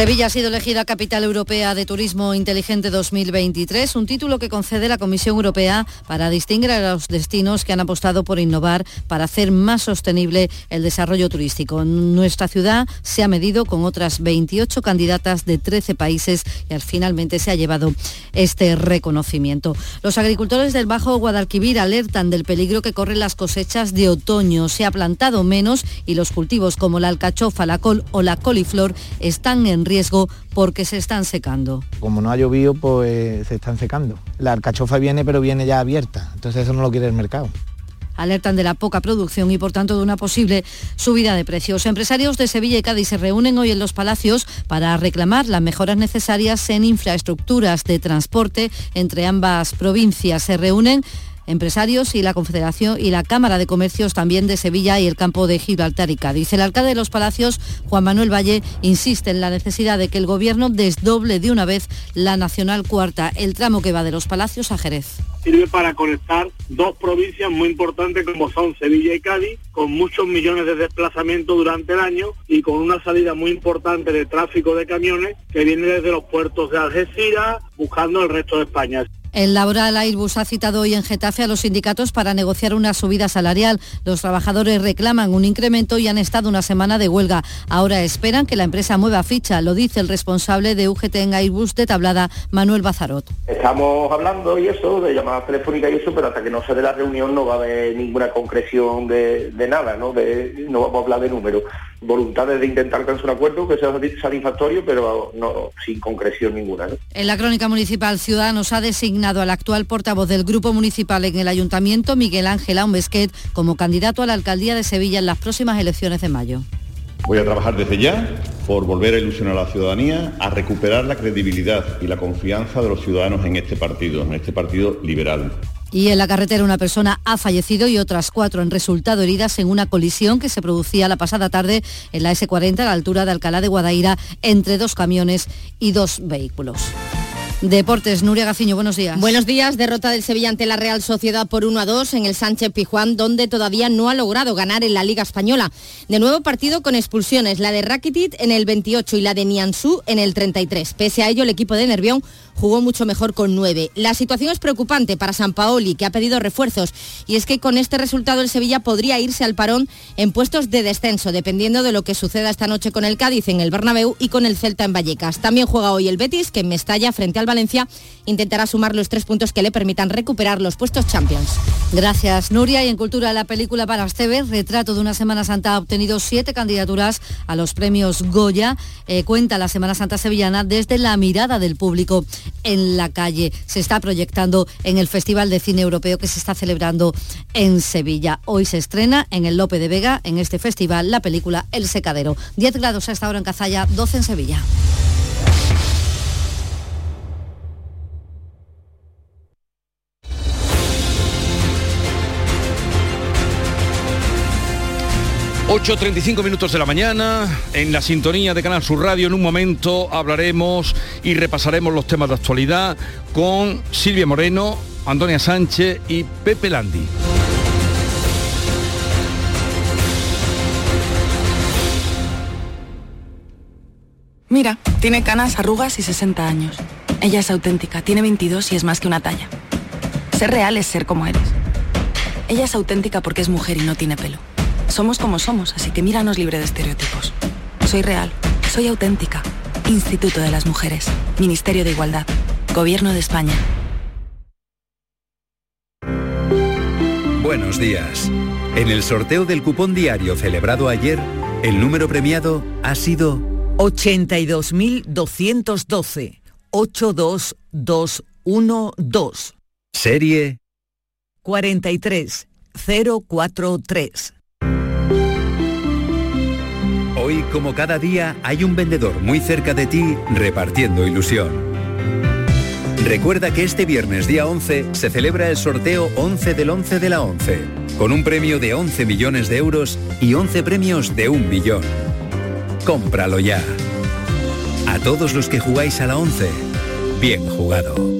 Speaker 17: Sevilla ha sido elegida Capital Europea de Turismo Inteligente 2023, un título que concede la Comisión Europea para distinguir a los destinos que han apostado por innovar para hacer más sostenible el desarrollo turístico. Nuestra ciudad se ha medido con otras 28 candidatas de 13 países y al finalmente se ha llevado este reconocimiento. Los agricultores del Bajo Guadalquivir alertan del peligro que corren las cosechas de otoño. Se ha plantado menos y los cultivos como la alcachofa, la col o la coliflor están en riesgo porque se están secando.
Speaker 33: Como no ha llovido, pues se están secando. La alcachofa viene, pero viene ya abierta, entonces eso no lo quiere el mercado
Speaker 17: alertan de la poca producción y por tanto de una posible subida de precios. Empresarios de Sevilla y Cádiz se reúnen hoy en los Palacios para reclamar las mejoras necesarias en infraestructuras de transporte entre ambas provincias. Se reúnen empresarios y la Confederación y la Cámara de Comercios también de Sevilla y el campo de Gibraltar y Cádiz. El alcalde de los Palacios, Juan Manuel Valle, insiste en la necesidad de que el Gobierno desdoble de una vez la Nacional Cuarta, el tramo que va de los Palacios a Jerez.
Speaker 34: Sirve para conectar dos provincias muy importantes como son Sevilla y Cádiz, con muchos millones de desplazamientos durante el año y con una salida muy importante de tráfico de camiones que viene desde los puertos de Algeciras buscando el resto de España.
Speaker 17: El laboral Airbus ha citado hoy en Getafe a los sindicatos para negociar una subida salarial. Los trabajadores reclaman un incremento y han estado una semana de huelga. Ahora esperan que la empresa mueva ficha, lo dice el responsable de UGT en Airbus de Tablada, Manuel Bazarot.
Speaker 35: Estamos hablando y eso, de llamadas telefónicas y eso, pero hasta que no se dé la reunión no va a haber ninguna concreción de, nada, ¿no? no vamos a hablar de números voluntades de intentar alcanzar un acuerdo que sea satisfactorio, pero no sin concreción ninguna.
Speaker 17: En la crónica municipal, Ciudadanos ha designado al actual portavoz del Grupo Municipal en el Ayuntamiento, Miguel Ángel Aumbesquet, como candidato a la Alcaldía de Sevilla en las próximas elecciones de mayo.
Speaker 36: Voy a trabajar desde ya por volver a ilusionar a la ciudadanía, a recuperar la credibilidad y la confianza de los ciudadanos en este partido, en este partido liberal.
Speaker 17: Y en la carretera una persona ha fallecido y otras cuatro han resultado heridas en una colisión que se producía la pasada tarde en la S40 a la altura de Alcalá de Guadaira entre dos camiones y dos vehículos. Deportes, Nuria Gaciño, buenos días.
Speaker 37: Buenos días, derrota del Sevilla ante la Real Sociedad por 1 a 2 en el Sánchez Pijuán, donde todavía no ha logrado ganar en la Liga Española. De nuevo partido con expulsiones, la de Rakitic en el 28 y la de Nianzú en el 33. Pese a ello, el equipo de Nervión jugó mucho mejor con 9. La situación es preocupante para San Paoli, que ha pedido refuerzos, y es que con este resultado el Sevilla podría irse al parón en puestos de descenso, dependiendo de lo que suceda esta noche con el Cádiz en el Bernabéu y con el Celta en Vallecas. También juega hoy el Betis, que en Mestalla, frente al Valencia, intentará sumar los tres puntos que le permitan recuperar los puestos Champions.
Speaker 17: Gracias, Nuria. Y en Cultura, la película para Esteves, Retrato de una Semana Santa, ha obtenido siete candidaturas a los premios Goya. Eh, cuenta la Semana Santa Sevillana desde la mirada del público en la calle. Se está proyectando en el Festival de Cine Europeo que se está celebrando en Sevilla. Hoy se estrena en el Lope de Vega, en este festival, la película El Secadero. 10 grados a esta hora en Cazalla, 12 en Sevilla.
Speaker 1: 8.35 minutos de la mañana, en la sintonía de Canal Sur Radio, en un momento hablaremos y repasaremos los temas de actualidad con Silvia Moreno, Antonia Sánchez y Pepe Landi.
Speaker 15: Mira, tiene canas, arrugas y 60 años. Ella es auténtica, tiene 22 y es más que una talla. Ser real es ser como eres. Ella es auténtica porque es mujer y no tiene pelo. Somos como somos, así que míranos libre de estereotipos. Soy real, soy auténtica. Instituto de las Mujeres, Ministerio de Igualdad, Gobierno de España.
Speaker 38: Buenos días. En el sorteo del cupón diario celebrado ayer, el número premiado ha sido
Speaker 39: 82.212. 82212.
Speaker 38: Serie
Speaker 39: 43043.
Speaker 38: Hoy, como cada día, hay un vendedor muy cerca de ti repartiendo ilusión. Recuerda que este viernes día 11 se celebra el sorteo 11 del 11 de la 11, con un premio de 11 millones de euros y 11 premios de un millón. Cómpralo ya. A todos los que jugáis a la 11, bien jugado.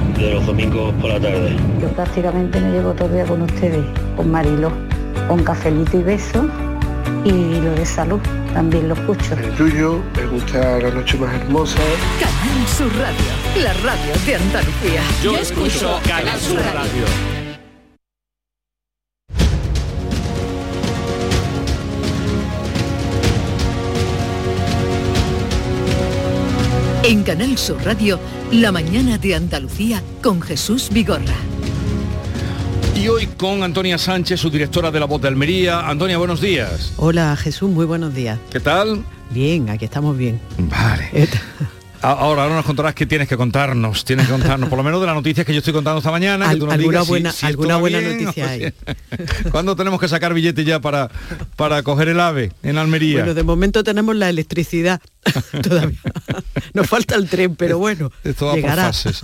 Speaker 40: de los domingos por la tarde.
Speaker 19: Yo prácticamente me llevo todo el día con ustedes, con Marilo, con cafelito y beso y lo de salud, también lo escucho.
Speaker 41: El tuyo, me gusta la noche más hermosa.
Speaker 42: Canal Sur Radio, la radio de Andalucía.
Speaker 1: Yo, escucho Canal Sur Radio.
Speaker 42: En Canal Sur Radio, la mañana de Andalucía con Jesús Vigorra.
Speaker 1: Y hoy con Antonia Sánchez, su directora de La Voz de Almería. Antonia, buenos días.
Speaker 43: Hola Jesús, muy buenos días.
Speaker 1: ¿Qué tal?
Speaker 43: Bien, aquí estamos bien.
Speaker 1: Vale. Ahora, ahora nos contarás qué tienes que contarnos. Tienes que contarnos, por lo menos de las noticias que yo estoy contando esta mañana. que tú nos
Speaker 43: alguna
Speaker 1: digas
Speaker 43: buena,
Speaker 1: si
Speaker 43: alguna buena
Speaker 1: bien,
Speaker 43: noticia hay.
Speaker 1: si- ¿Cuándo tenemos que sacar billetes ya para, para coger el ave en Almería?
Speaker 43: Bueno, de momento tenemos la electricidad todavía. Nos falta el tren, pero bueno,
Speaker 1: Esto va por
Speaker 43: llegará.
Speaker 1: fases.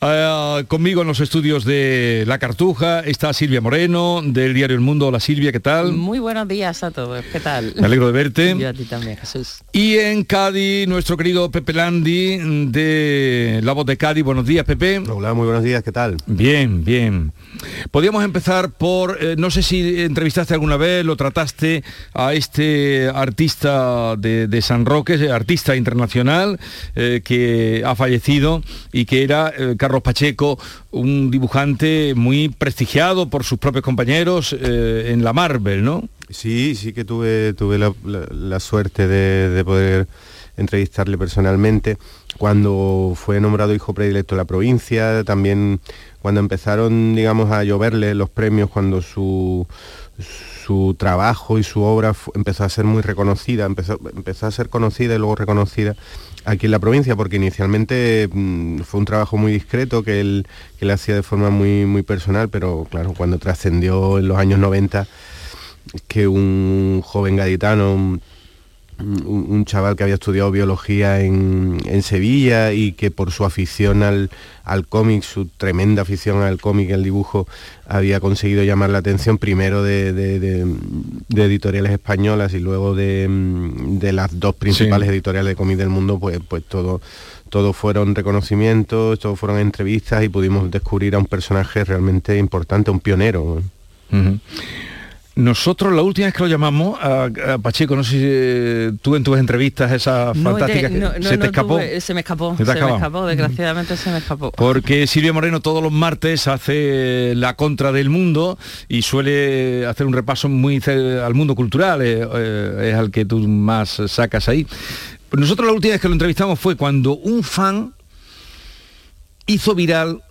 Speaker 1: Ah, conmigo en los estudios de La Cartuja está Silvia Moreno, del diario El Mundo. Hola Silvia, ¿qué tal?
Speaker 44: Muy buenos días a todos. ¿Qué tal?
Speaker 1: Me alegro de verte.
Speaker 44: Yo a ti también, Jesús.
Speaker 1: Y en Cádiz, nuestro querido Pepe Landi, de La Voz de Cádiz. Buenos días, Pepe.
Speaker 45: Hola, muy buenos días, ¿qué tal?
Speaker 1: Bien, bien. Podríamos empezar por, eh, no sé si entrevistaste alguna vez, lo trataste a este artista de, San Roque, artista internacional, eh, que ha fallecido y que era eh, Carlos Pacheco, un dibujante muy prestigiado por sus propios compañeros en la Marvel, ¿no?
Speaker 45: Sí, sí que tuve, tuve la, suerte de poder entrevistarle personalmente cuando fue nombrado hijo predilecto de la provincia, también cuando empezaron, digamos, a lloverle los premios, cuando su, su trabajo y su obra empezó a ser muy reconocida, empezó, empezó a ser conocida y luego reconocida aquí en la provincia, porque inicialmente mm, fue un trabajo muy discreto que él, que él hacía de forma muy, muy personal, pero claro, cuando trascendió en los años 90 que un joven gaditano, un, chaval que había estudiado biología en, Sevilla y que por su afición al, cómic, su tremenda afición al cómic, el dibujo, había conseguido llamar la atención primero de, editoriales españolas y luego de, las dos principales editoriales de cómic del mundo, pues, pues todo, todo fueron reconocimientos, todo fueron entrevistas y pudimos descubrir a un personaje realmente importante, un pionero.
Speaker 1: Nosotros la última vez que lo llamamos a, Pacheco, no sé si eh, tú en tus entrevistas esa fantástica
Speaker 44: se te escapó. se me escapó, se, me escapó, desgraciadamente se me escapó.
Speaker 1: Porque Silvio Moreno todos los martes hace la contra del mundo y suele hacer un repaso muy al mundo cultural, eh, eh, es al que tú más sacas ahí. Nosotros la última vez que lo entrevistamos fue cuando un fan hizo viral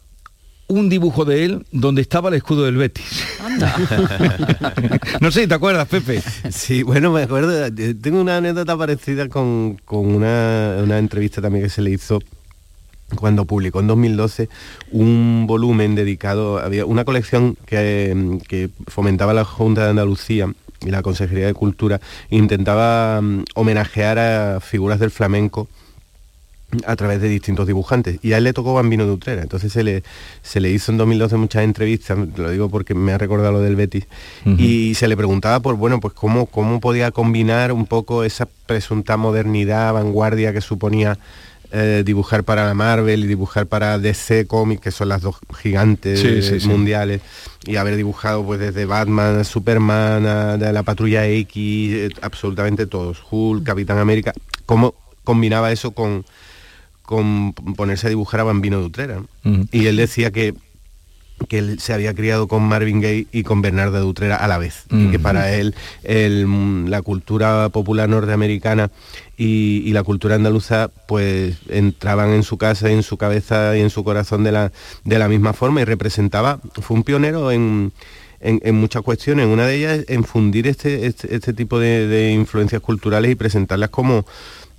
Speaker 1: un dibujo de él donde estaba el escudo del Betis. no sé, ¿te acuerdas, Pepe?
Speaker 45: Sí, bueno, me acuerdo. Tengo una anécdota parecida con, una, entrevista también que se le hizo cuando publicó en 2012 un volumen dedicado, había una colección que, que fomentaba la Junta de Andalucía y la Consejería de Cultura, intentaba mm, homenajear a figuras del flamenco a través de distintos dibujantes. Y a él le tocó Bambino de Utrera. Entonces se le, se le hizo en 2012 muchas entrevistas, lo digo porque me ha recordado lo del Betis, y se le preguntaba por, bueno, pues cómo, cómo podía combinar un poco esa presunta modernidad, vanguardia que suponía eh, dibujar para la Marvel y dibujar para DC Comics, que son las dos gigantes mundiales, y haber dibujado pues desde Batman, Superman, de la Patrulla X, eh, absolutamente todos, Hulk, Capitán América, cómo combinaba eso con con ponerse a dibujar a Bambino de Utrera. Y él decía que que él se había criado con Marvin Gaye y con Bernardo de Utrera a la vez. Y que para él la cultura popular norteamericana y, la cultura andaluza pues entraban en su casa, en su cabeza y en su corazón de la, de la misma forma y representaba, fue un pionero en, en, muchas cuestiones. Una de ellas es en fundir este, este, este tipo de influencias culturales y presentarlas como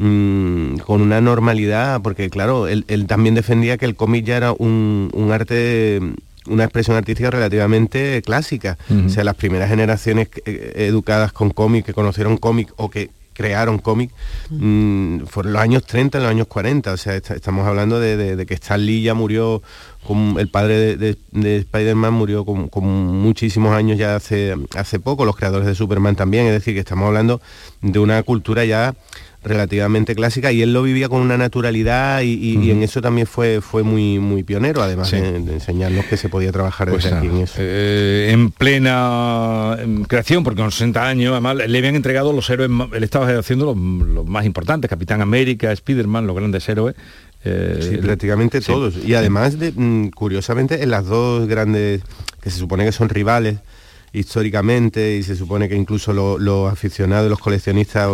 Speaker 45: Mm, con una normalidad, porque claro, él, también defendía que el cómic ya era un, arte una expresión artística relativamente clásica. O sea, las primeras generaciones eh, educadas con cómic, que conocieron cómic o que crearon cómic, mm, fueron los años 30, los años 40. O sea, estamos hablando de, que Stan Lee ya murió, con, el padre de, Spider-Man murió con, con, muchísimos años ya hace, hace poco, los creadores de Superman también. Es decir, que estamos hablando de una cultura ya relativamente clásica y él lo vivía con una naturalidad y, en eso también fue, fue muy, muy pionero, además de, enseñarnos que se podía trabajar
Speaker 1: pues
Speaker 45: desde aquí en
Speaker 1: eso. Eh, en plena creación, porque con 60 años, además le habían entregado los héroes, él estaba haciendo los, más importantes, Capitán América, Spiderman, los grandes héroes,
Speaker 45: eh, prácticamente todos. Y además, de, mm, curiosamente, en las dos grandes, que se supone que son rivales, históricamente y se supone que incluso los aficionados, los coleccionistas,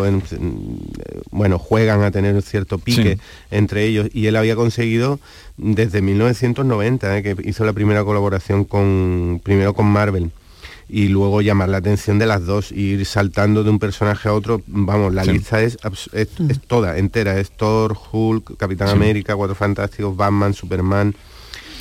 Speaker 45: bueno, juegan a tener un cierto pique entre ellos. Y él había conseguido desde 1990, eh, que hizo la primera colaboración con, primero con Marvel y luego llamar la atención de las dos, ir saltando de un personaje a otro, vamos, la lista es, es, toda, entera, es Thor, Hulk, Capitán América, Cuatro Fantásticos, Batman, Superman,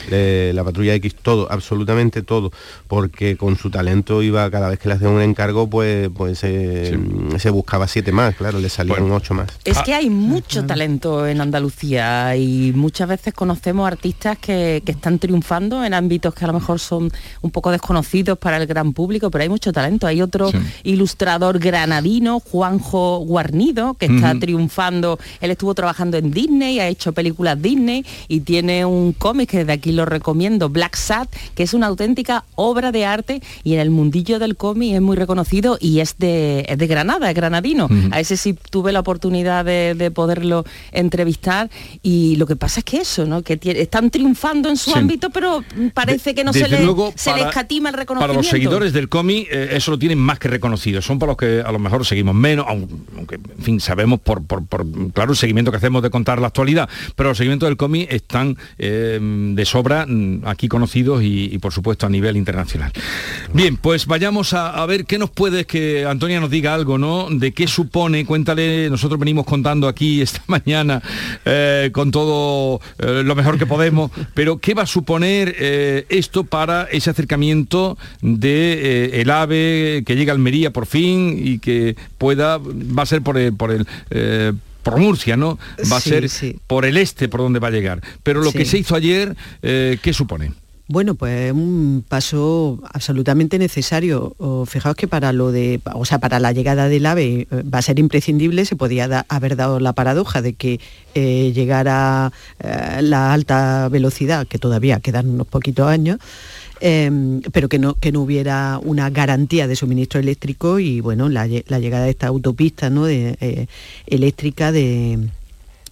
Speaker 45: la patrulla X, todo, absolutamente todo, porque con su talento iba, cada vez que le hacían un encargo, pues, pues se buscaba siete más, claro, le salían ocho más.
Speaker 44: Es que hay mucho talento en Andalucía y muchas veces conocemos artistas que, están triunfando en ámbitos que a lo mejor son un poco desconocidos para el gran público, pero hay mucho talento. Hay otro ilustrador granadino, Juanjo Guarnido, que está triunfando. Él estuvo trabajando en Disney, ha hecho películas Disney y tiene un cómic que desde aquí lo recomiendo, Black Sat, que es una auténtica obra de arte y en el mundillo del cómic es muy reconocido y es de, de Granada, es granadino. A ese sí tuve la oportunidad de, poderlo entrevistar y lo que pasa es que eso, ¿no? que están triunfando en su ámbito, pero parece que no se, le, se escatima el reconocimiento.
Speaker 1: Para los seguidores del cómic eh, eso lo tienen más que reconocido. Son para los que a lo mejor seguimos menos, aunque en fin sabemos por, claro el seguimiento que hacemos de contar la actualidad, pero los seguimientos del cómic están eh, de sobra mm, aquí conocidos y, por supuesto a nivel internacional. Bien, pues vayamos a, ver qué nos puede que Antonia nos diga algo, ¿no? De qué supone, cuéntale, nosotros venimos contando aquí esta mañana eh, con todo eh, lo mejor que podemos, pero ¿qué va a suponer eh, esto para ese acercamiento de el AVE que llega a Almería por fin y que pueda, va a ser por el, por el por Murcia, ¿no? Va a
Speaker 43: Sí,
Speaker 1: ser
Speaker 43: sí.
Speaker 1: por el este por donde va a llegar. Pero lo
Speaker 43: Sí.
Speaker 1: que se hizo ayer, eh, ¿qué supone?
Speaker 43: Bueno, pues un paso absolutamente necesario. Fijaos que para lo de, o sea, para la llegada del AVE eh, va a ser imprescindible. Se podía da- haber dado la paradoja de que eh, llegara eh, la alta velocidad, que todavía quedan unos poquitos años. Eh, pero que no, que no hubiera una garantía de suministro eléctrico y bueno, la llegada de esta autopista ¿no? de, eh, eléctrica de,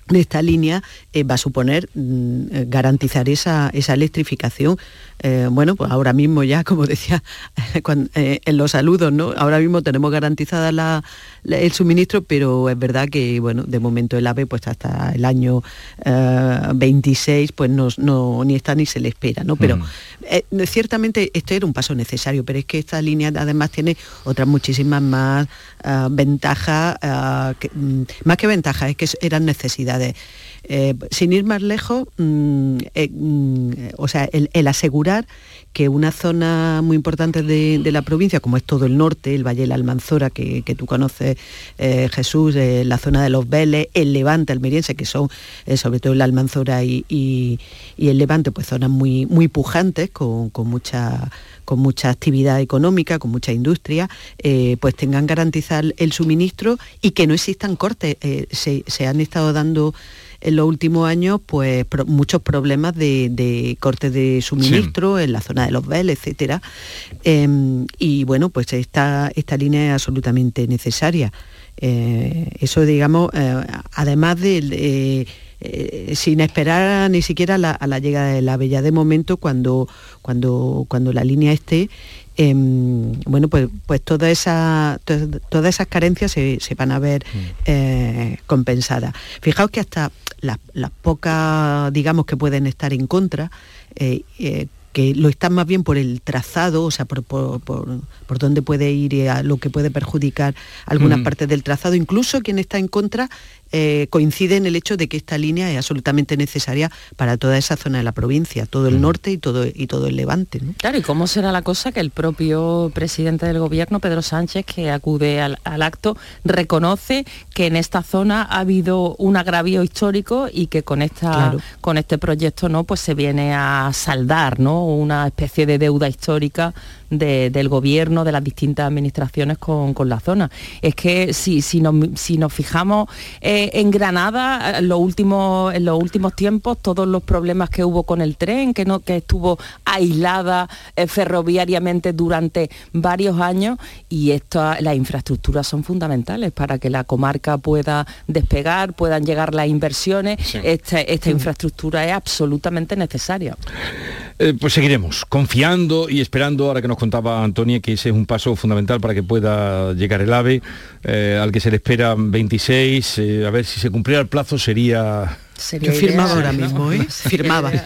Speaker 43: de esta línea eh, va a suponer mm, eh, garantizar esa, esa electrificación. Eh, bueno, pues ahora mismo ya, como decía eh, en los saludos, ¿no? Ahora mismo tenemos garantizada la- la- el suministro, pero es verdad que, bueno, de momento el AVE, pues hasta el año eh, 26, pues no, no- ni está ni se le espera, ¿no? Pero eh, ciertamente este era un paso necesario, pero es que esta línea además tiene otras muchísimas más ah, ventajas, mm, más que ventajas, es que eran necesidades de eh, sin ir más lejos, mm, eh, mm, o sea, el, asegurar que una zona muy importante de, la provincia, como es todo el norte, el Valle de la Almanzora, que, que tú conoces, eh, Jesús, la zona de los Vélez, el Levante almeriense, que son sobre todo la Almanzora y, y- el Levante, pues zonas muy, muy pujantes, con, con mucha con mucha actividad económica, con mucha industria, pues tengan garantizar el suministro y que no existan cortes. Se, se han estado dando en los últimos años pues pro- muchos problemas de, de cortes de suministro en la zona de los Vélez, etcétera. Em, y bueno, pues esta, esta línea es absolutamente necesaria. Eh, eso, digamos, eh, además de, de, eh, sin esperar ni siquiera la- a la llegada de la bella de momento cuando, cuando, cuando la línea esté, em, bueno, pues, pues toda esa, to- todas esas carencias se, se van a ver eh, compensadas. Fijaos que hasta las, las pocas, digamos, que pueden estar en contra, eh, eh, que lo están más bien por el trazado, o sea, por, por, por, por dónde puede ir y a lo que puede perjudicar algunas
Speaker 46: Mm.
Speaker 43: partes del trazado. Incluso quien está en contra eh, coincide en el hecho de que esta línea es absolutamente necesaria para toda esa zona de la provincia, todo el norte y todo, y todo el levante. ¿no?
Speaker 44: Claro, ¿y cómo será la cosa que el propio presidente del gobierno, Pedro Sánchez, que acude al, al acto, reconoce que en esta zona ha habido un agravio histórico y que con, esta,
Speaker 43: Claro.
Speaker 44: con este proyecto ¿no? pues se viene a saldar ¿no? una especie de deuda histórica de- del gobierno, de las distintas administraciones con, con la zona. Es que si, si, nos, si nos fijamos eh, en Granada, en los, últimos, en los últimos tiempos, todos los problemas que hubo con el tren, que, no, que estuvo aislada eh, ferroviariamente durante varios años, y esto, las infraestructuras son fundamentales para que la comarca pueda despegar, puedan llegar las inversiones.
Speaker 1: Sí.
Speaker 44: Esta, esta infraestructura es absolutamente necesaria.
Speaker 1: Eh, pues seguiremos confiando y esperando, ahora que nos contaba Antonia, que ese es un paso fundamental para que pueda llegar el AVE, eh, al que se le espera 26, eh, a ver si se cumpliera el plazo sería...
Speaker 43: Yo firmaba ahora mismo, ¿eh? Firmaba.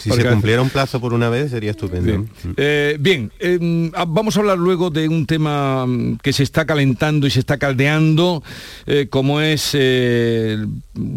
Speaker 45: Si se cumpliera un plazo por una vez sería estupendo.
Speaker 1: Eh, bien, eh, ah, vamos a hablar luego de un tema mm, que se está calentando y se está caldeando, eh, como es eh,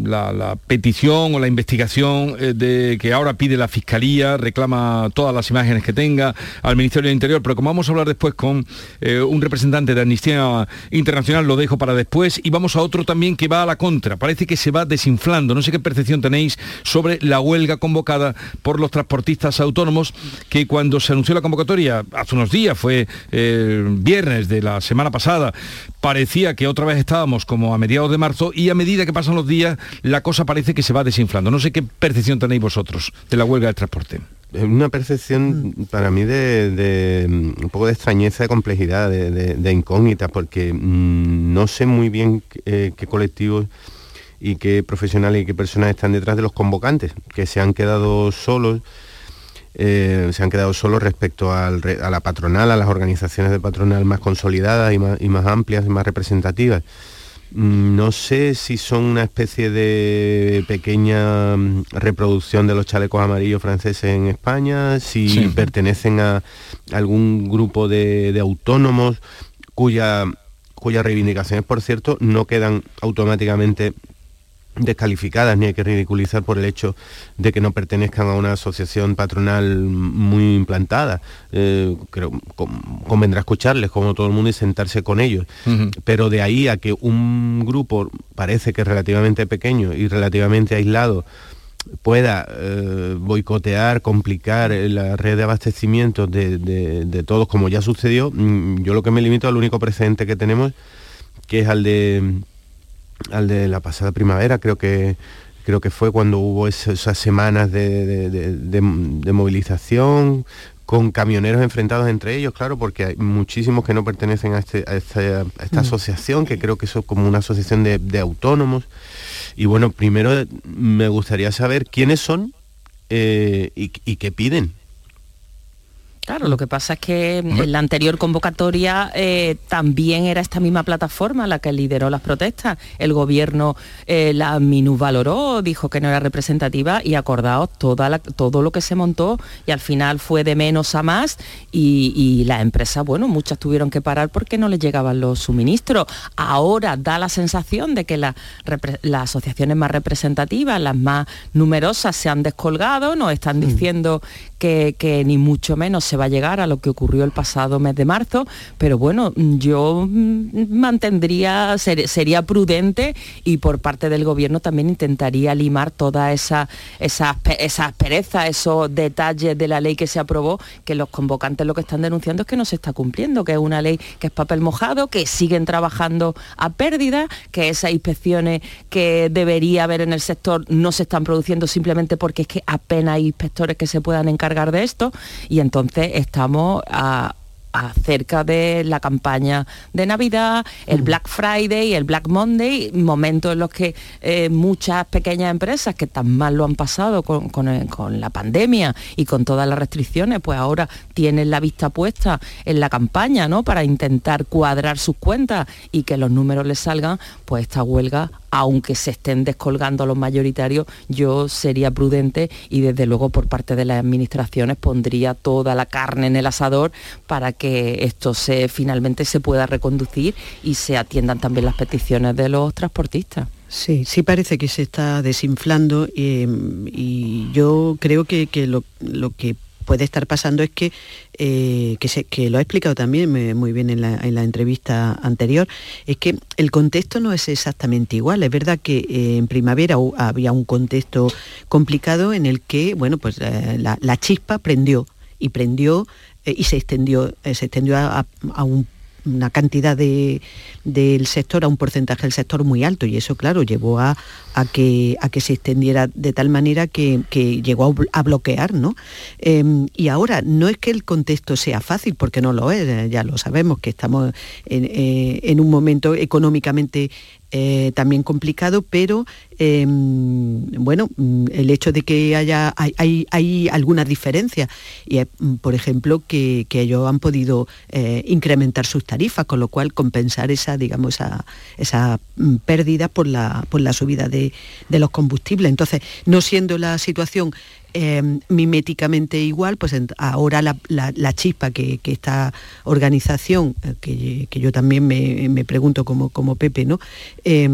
Speaker 1: la, la petición o la investigación eh, de que ahora pide la Fiscalía, reclama todas las imágenes que tenga al Ministerio del Interior, pero como vamos a hablar después con eh, un representante de Amnistía Internacional, lo dejo para después, y vamos a otro también que va a la contra, parece que se va desinflando, no sé qué percepción tenéis sobre la huelga convocada por los transportistas autónomos, que cuando se anunció la convocatoria hace unos días, fue el viernes de la semana pasada, parecía que otra vez estábamos como a mediados de marzo y a medida que pasan los días la cosa parece que se va desinflando. No sé qué percepción tenéis vosotros de la huelga del transporte.
Speaker 45: Una percepción para mí de, un poco de extrañeza, de complejidad, de incógnita, porque mm, no sé muy bien eh, qué colectivos y qué profesionales y qué personas están detrás de los convocantes, que se han quedado solos, eh, se han quedado solos respecto al a la patronal, a las organizaciones de patronal más consolidadas y más, y más amplias y más representativas. Mm, No sé si son una especie de pequeña mm, reproducción de los chalecos amarillos franceses en España, si
Speaker 1: Sí.
Speaker 45: pertenecen a algún grupo de, de autónomos cuya, cuyas reivindicaciones, por cierto, no quedan automáticamente descalificadas ni hay que ridiculizar por el hecho de que no pertenezcan a una asociación patronal muy implantada. Eh, creo, con- convendrá escucharles como todo el mundo y sentarse con ellos. Pero de ahí a que un grupo parece que es relativamente pequeño y relativamente aislado pueda eh, boicotear, complicar eh, la red de abastecimiento de, de- de todos, como ya sucedió, mm, yo lo que me limito al único precedente que tenemos, que es al de al de la pasada primavera, creo que creo que fue cuando hubo es- esas semanas de, de- de- movilización con camioneros enfrentados entre ellos, claro, porque hay muchísimos que no pertenecen a, este- a esta, a esta
Speaker 46: Mm.
Speaker 45: asociación, que creo que es como una asociación de, de autónomos. Y bueno, primero me gustaría saber quiénes son eh, y, y qué piden.
Speaker 44: Claro, lo que pasa es que en la anterior convocatoria eh, también era esta misma plataforma la que lideró las protestas. El gobierno eh, la minusvaloró, dijo que no era representativa y acordaos toda la- todo lo que se montó y al final fue de menos a más y, y las empresas, bueno, muchas tuvieron que parar porque no les llegaban los suministros. Ahora da la sensación de que la las asociaciones más representativas, las más numerosas, se han descolgado, nos están diciendo que, ni mucho menos se va a llegar a lo que ocurrió el pasado mes de marzo, pero bueno, yo mm, mantendría, ser- sería prudente y por parte del gobierno también intentaría limar toda esa, esa, esa aspereza, esos detalles de la ley que se aprobó, que los convocantes lo que están denunciando es que no se está cumpliendo, que es una ley que es papel mojado, que siguen trabajando a pérdida, que esas inspecciones que debería haber en el sector no se están produciendo simplemente porque es que apenas hay inspectores que se puedan encargar de esto y entonces estamos a acerca de la campaña de Navidad, el Black Friday, el Black Monday, momentos en los que eh, muchas pequeñas empresas que tan mal lo han pasado con, con, eh, con la pandemia y con todas las restricciones, pues ahora tienen la vista puesta en la campaña, ¿no? Para intentar cuadrar sus cuentas y que los números les salgan, pues esta huelga aunque se estén descolgando los mayoritarios, yo sería prudente y desde luego por parte de las administraciones pondría toda la carne en el asador para que esto finalmente se pueda reconducir y se atiendan también las peticiones de los transportistas.
Speaker 43: Sí, sí parece que se está desinflando eh, y yo creo que, lo que puede estar pasando es que, eh, que, se- que lo ha explicado también muy bien en la, en la entrevista anterior, es que el contexto no es exactamente igual. Es verdad que eh, en primavera había un contexto complicado en el que, bueno, pues eh, la, chispa prendió y prendió y se extendió, se extendió a, a- a un una cantidad de- del sector, a un porcentaje del sector muy alto y eso, claro, llevó a, a que, a que se extendiera de tal manera que, que llegó a, bl- a bloquear, ¿no? Eh, y ahora, no es que el contexto sea fácil, porque no lo es, ya lo sabemos, que estamos en, eh, en un momento económicamente eh, también complicado, pero eh, bueno, mm, el hecho de que haya hay, hay, algunas diferencias, y, eh, mm, por ejemplo, que, que ellos han podido eh, incrementar sus tarifas, con lo cual compensar esa, digamos, esa, esa mm, pérdida por la, por la subida de, de los combustibles. Entonces, no siendo la situación eh, miméticamente igual, pues ahora la, la- la chispa que, que esta organización, eh, que, que yo también me, me pregunto como, como Pepe, ¿no? Eh,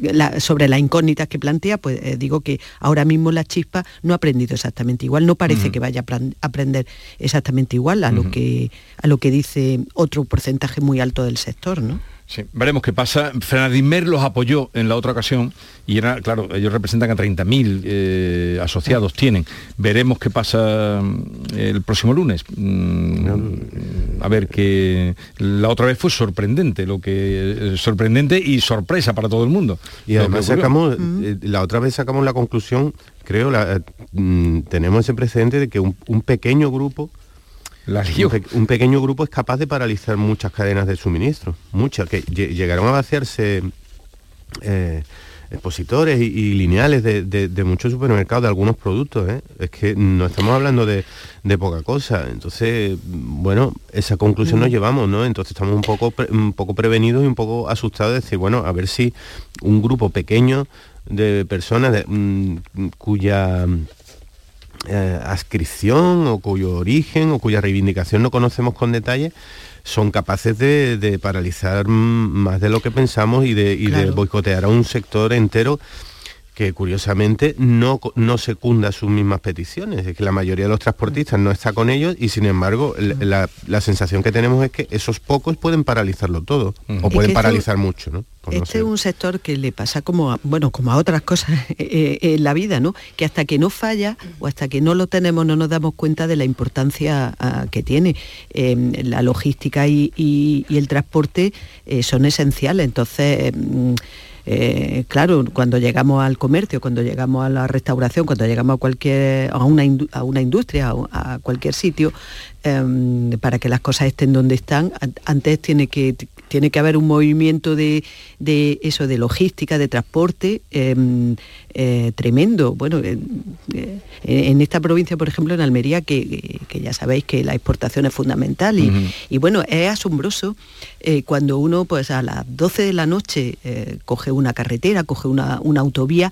Speaker 43: la- sobre las incógnitas que plantea, pues eh, digo que ahora mismo la chispa no ha aprendido exactamente igual, no parece que vaya a apren- aprender exactamente igual a lo que a lo que dice otro porcentaje muy alto del sector, ¿no?
Speaker 1: Sí, veremos qué pasa. Fernandimer los apoyó en la otra ocasión y era, claro, ellos representan a 30.000 eh, asociados, tienen. Veremos qué pasa mm, el próximo lunes. Mm, a ver, que la otra vez fue sorprendente, lo que eh, sorprendente y sorpresa para todo el mundo.
Speaker 45: Y además sacamos, eh, la otra vez sacamos la conclusión, creo, la, eh, mm, tenemos ese precedente de que un, un pequeño grupo, un, pe- un pequeño grupo es capaz de paralizar muchas cadenas de suministro, muchas, que lle- llegaron a vaciarse eh, expositores y, y lineales de, de- de muchos supermercados, de algunos productos. ¿eh? Es que no estamos hablando de, de poca cosa. Entonces, bueno, esa conclusión nos llevamos, ¿no? Entonces estamos un poco, pre- un poco prevenidos y un poco asustados de decir, bueno, a ver si un grupo pequeño de personas de- mm, cuya eh, adscripción o cuyo origen o cuya reivindicación no conocemos con detalle son capaces de, de paralizar más de lo que pensamos y de, y de boicotear a un sector entero que curiosamente no, no secunda sus mismas peticiones. Es que la mayoría de los transportistas no está con ellos y sin embargo la, la sensación que tenemos es que esos pocos pueden paralizarlo todo o
Speaker 43: Es
Speaker 45: pueden
Speaker 43: que esto-
Speaker 45: paralizar mucho. ¿no?
Speaker 43: Este es un sector que le pasa como a, bueno, como a otras cosas eh, en la vida, ¿no? Que hasta que no falla o hasta que no lo tenemos no nos damos cuenta de la importancia ah, que tiene. Eh, la logística y, y- y el transporte eh, son esenciales. Entonces, mm, eh, claro, cuando llegamos al comercio, cuando llegamos a la restauración, cuando llegamos a cualquier a una, a una industria, a, a cualquier sitio, em, para que las cosas estén donde están, an- antes tiene que tiene que haber un movimiento de, de eso, de logística, de transporte em, eh, tremendo. Bueno, en, eh, en esta provincia, por ejemplo, en Almería, que, que ya sabéis que la exportación es fundamental y, y bueno, es asombroso eh, cuando uno pues a las 12 de la noche coge una carretera, coge una, una autovía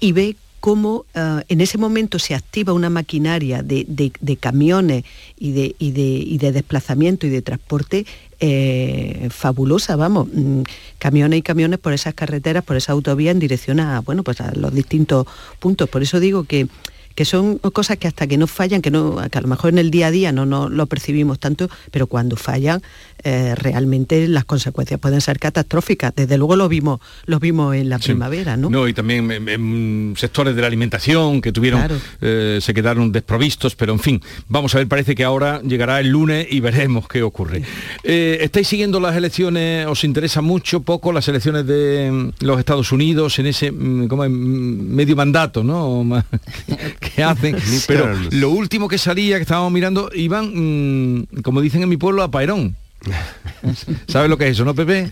Speaker 43: y ve cómo en ese momento se activa una maquinaria de, de- de camiones y de, y, de, y de desplazamiento y de transporte eh, fabulosa, vamos, mm, camiones y camiones por esas carreteras, por esa autovía en dirección a, bueno, pues a los distintos puntos. Por eso digo que que son cosas que hasta que no fallan, que, no, que a lo mejor en el día a día no, no lo percibimos tanto, pero cuando fallan eh, realmente las consecuencias pueden ser catastróficas. Desde luego lo vimos, lo vimos en la primavera, ¿no?
Speaker 1: No, y también en, en sectores de la alimentación que tuvieron,
Speaker 43: Claro.
Speaker 1: eh, se quedaron desprovistos, pero en fin, vamos a ver, parece que ahora llegará el lunes y veremos qué ocurre. Eh, ¿Estáis siguiendo las elecciones? ¿Os interesa mucho, poco las elecciones de mm, los Estados Unidos en ese mm, como en, mm, medio mandato, ¿no? Que hacen. Pero lo último que salía, que estábamos mirando, iban, como dicen en mi pueblo, a Pairón. ¿Sabes lo que es eso, no, Pepe?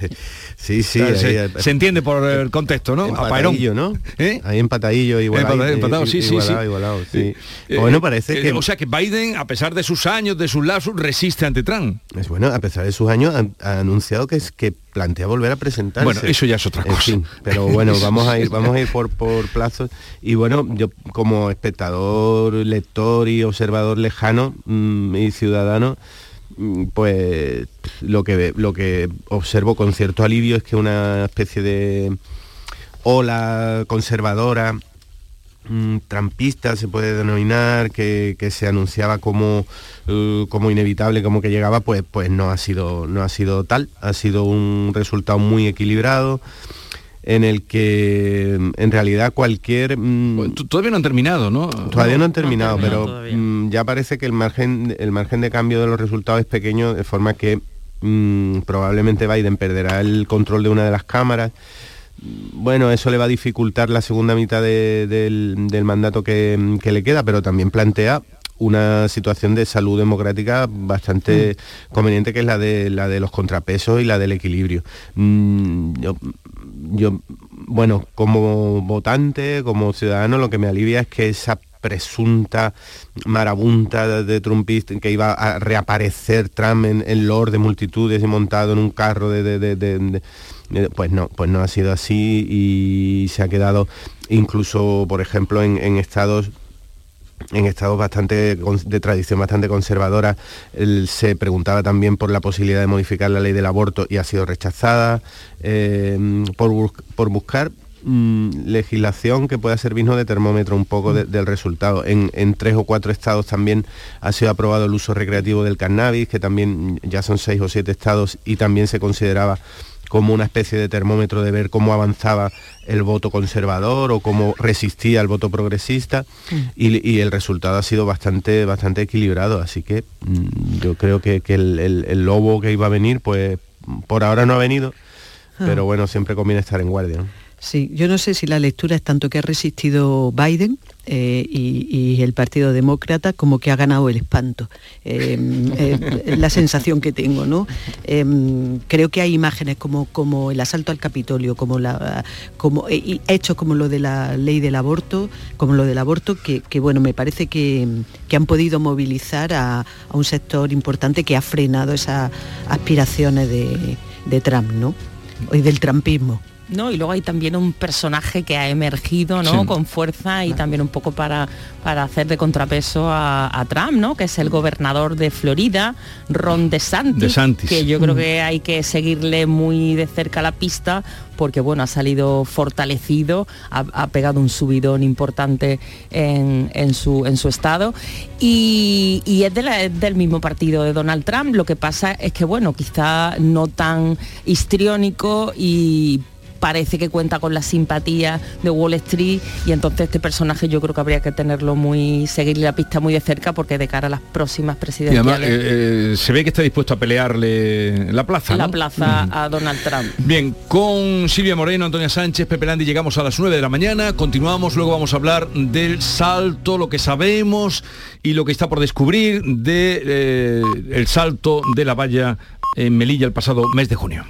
Speaker 45: Sí, sí.
Speaker 1: Claro, se,
Speaker 45: ahí-
Speaker 1: se entiende por el contexto, ¿no?
Speaker 45: Empatadillo, ¿no?
Speaker 1: ¿Eh?
Speaker 45: Ahí empatadillo, igualado.
Speaker 1: Empatado, empatado, sí, sí,
Speaker 45: igualado,
Speaker 1: sí.
Speaker 45: igualado, sí.
Speaker 1: Eh,
Speaker 45: bueno, parece
Speaker 1: eh,
Speaker 45: que...
Speaker 1: O sea que Biden, a pesar de sus años, de sus lazos, resiste ante Trump.
Speaker 45: Es bueno, a pesar de sus años, ha, ha anunciado que es que plantea volver a presentarse.
Speaker 1: Bueno, eso ya es otra
Speaker 45: En
Speaker 1: cosa.
Speaker 45: fin, pero bueno, vamos a ir, vamos a ir por, por plazos. Y bueno, yo como espectador, lector y observador lejano mm, y ciudadano, pues lo que lo que observo con cierto alivio es que una especie de ola conservadora mm, trampista se puede denominar que, que se anunciaba como eh, como inevitable como que llegaba pues pues no ha sido no ha sido tal. Ha sido un resultado muy equilibrado en el que en realidad cualquier mm,
Speaker 1: Todavía no han terminado, ¿no?
Speaker 45: Todavía no han terminado,
Speaker 1: terminado
Speaker 45: pero
Speaker 1: todavía.
Speaker 45: mm, ya parece que el margen, el margen de cambio de los resultados es pequeño, de forma que mm, probablemente Biden perderá el control de una de las cámaras. Bueno, eso le va a dificultar la segunda mitad de- del, del mandato que, que le queda, pero también plantea una situación de salud democrática bastante conveniente que es la de la de los contrapesos y la del equilibrio. Mm, yo, yo, bueno, como votante, como ciudadano, lo que me alivia es que esa presunta marabunta de, trumpista que iba a reaparecer Trump en, en Lord de multitudes y montado en un carro de, de- pues no, pues no ha sido así y se ha quedado incluso, por ejemplo, en estados en estados bastante de tradición bastante conservadora él se preguntaba también por la posibilidad de modificar la ley del aborto y ha sido rechazada eh, por, bus- por buscar mm, legislación que pueda servirnos de termómetro un poco de- del resultado. En, en tres o cuatro estados también ha sido aprobado el uso recreativo del cannabis, que también ya son seis o siete estados y también se consideraba como una especie de termómetro de ver cómo avanzaba el voto conservador o cómo resistía el voto progresista y, y el resultado ha sido bastante bastante equilibrado así que mm, yo creo que, que el, el- el lobo que iba a venir pues por ahora no ha venido
Speaker 43: Ah.
Speaker 45: pero bueno siempre conviene estar en guardia ¿no?
Speaker 43: Sí, yo no sé si la lectura es tanto que ha resistido Biden eh, y, el Partido Demócrata como que ha ganado el espanto. Em, eh, la sensación que tengo, ¿no? Creo que hay imágenes como, como el asalto al Capitolio, como la como hechos como lo de la ley del aborto, como lo del aborto, que, bueno, me parece que, han podido movilizar a, un sector importante que ha frenado esas aspiraciones de, de Trump, ¿no? Y del trumpismo.
Speaker 44: ¿No? Y luego hay también un personaje que ha emergido ¿no? con fuerza y también un poco para, para hacer de contrapeso a, Trump, ¿no? que es el gobernador de Florida, Ron DeSantis, que yo creo mm. que hay que seguirle muy de cerca la pista porque bueno, ha salido fortalecido, ha, pegado un subidón importante en, su, en su estado y, es, del mismo partido de Donald Trump. Lo que pasa es que bueno, quizá no tan histriónico y parece que cuenta con la simpatía de Wall Street y entonces este personaje yo creo que habría que tenerlo muy, seguirle la pista muy de cerca porque de cara a las próximas presidenciales.
Speaker 1: Eh, eh, se ve que está dispuesto a pelearle la plaza.
Speaker 44: La plaza a Donald Trump.
Speaker 1: Bien, con Silvia Moreno, Antonia Sánchez, Pepe Landi llegamos a las 9 de la mañana, continuamos, luego vamos a hablar del salto, lo que sabemos y lo que está por descubrir de eh, el salto de la valla en Melilla el pasado mes de junio.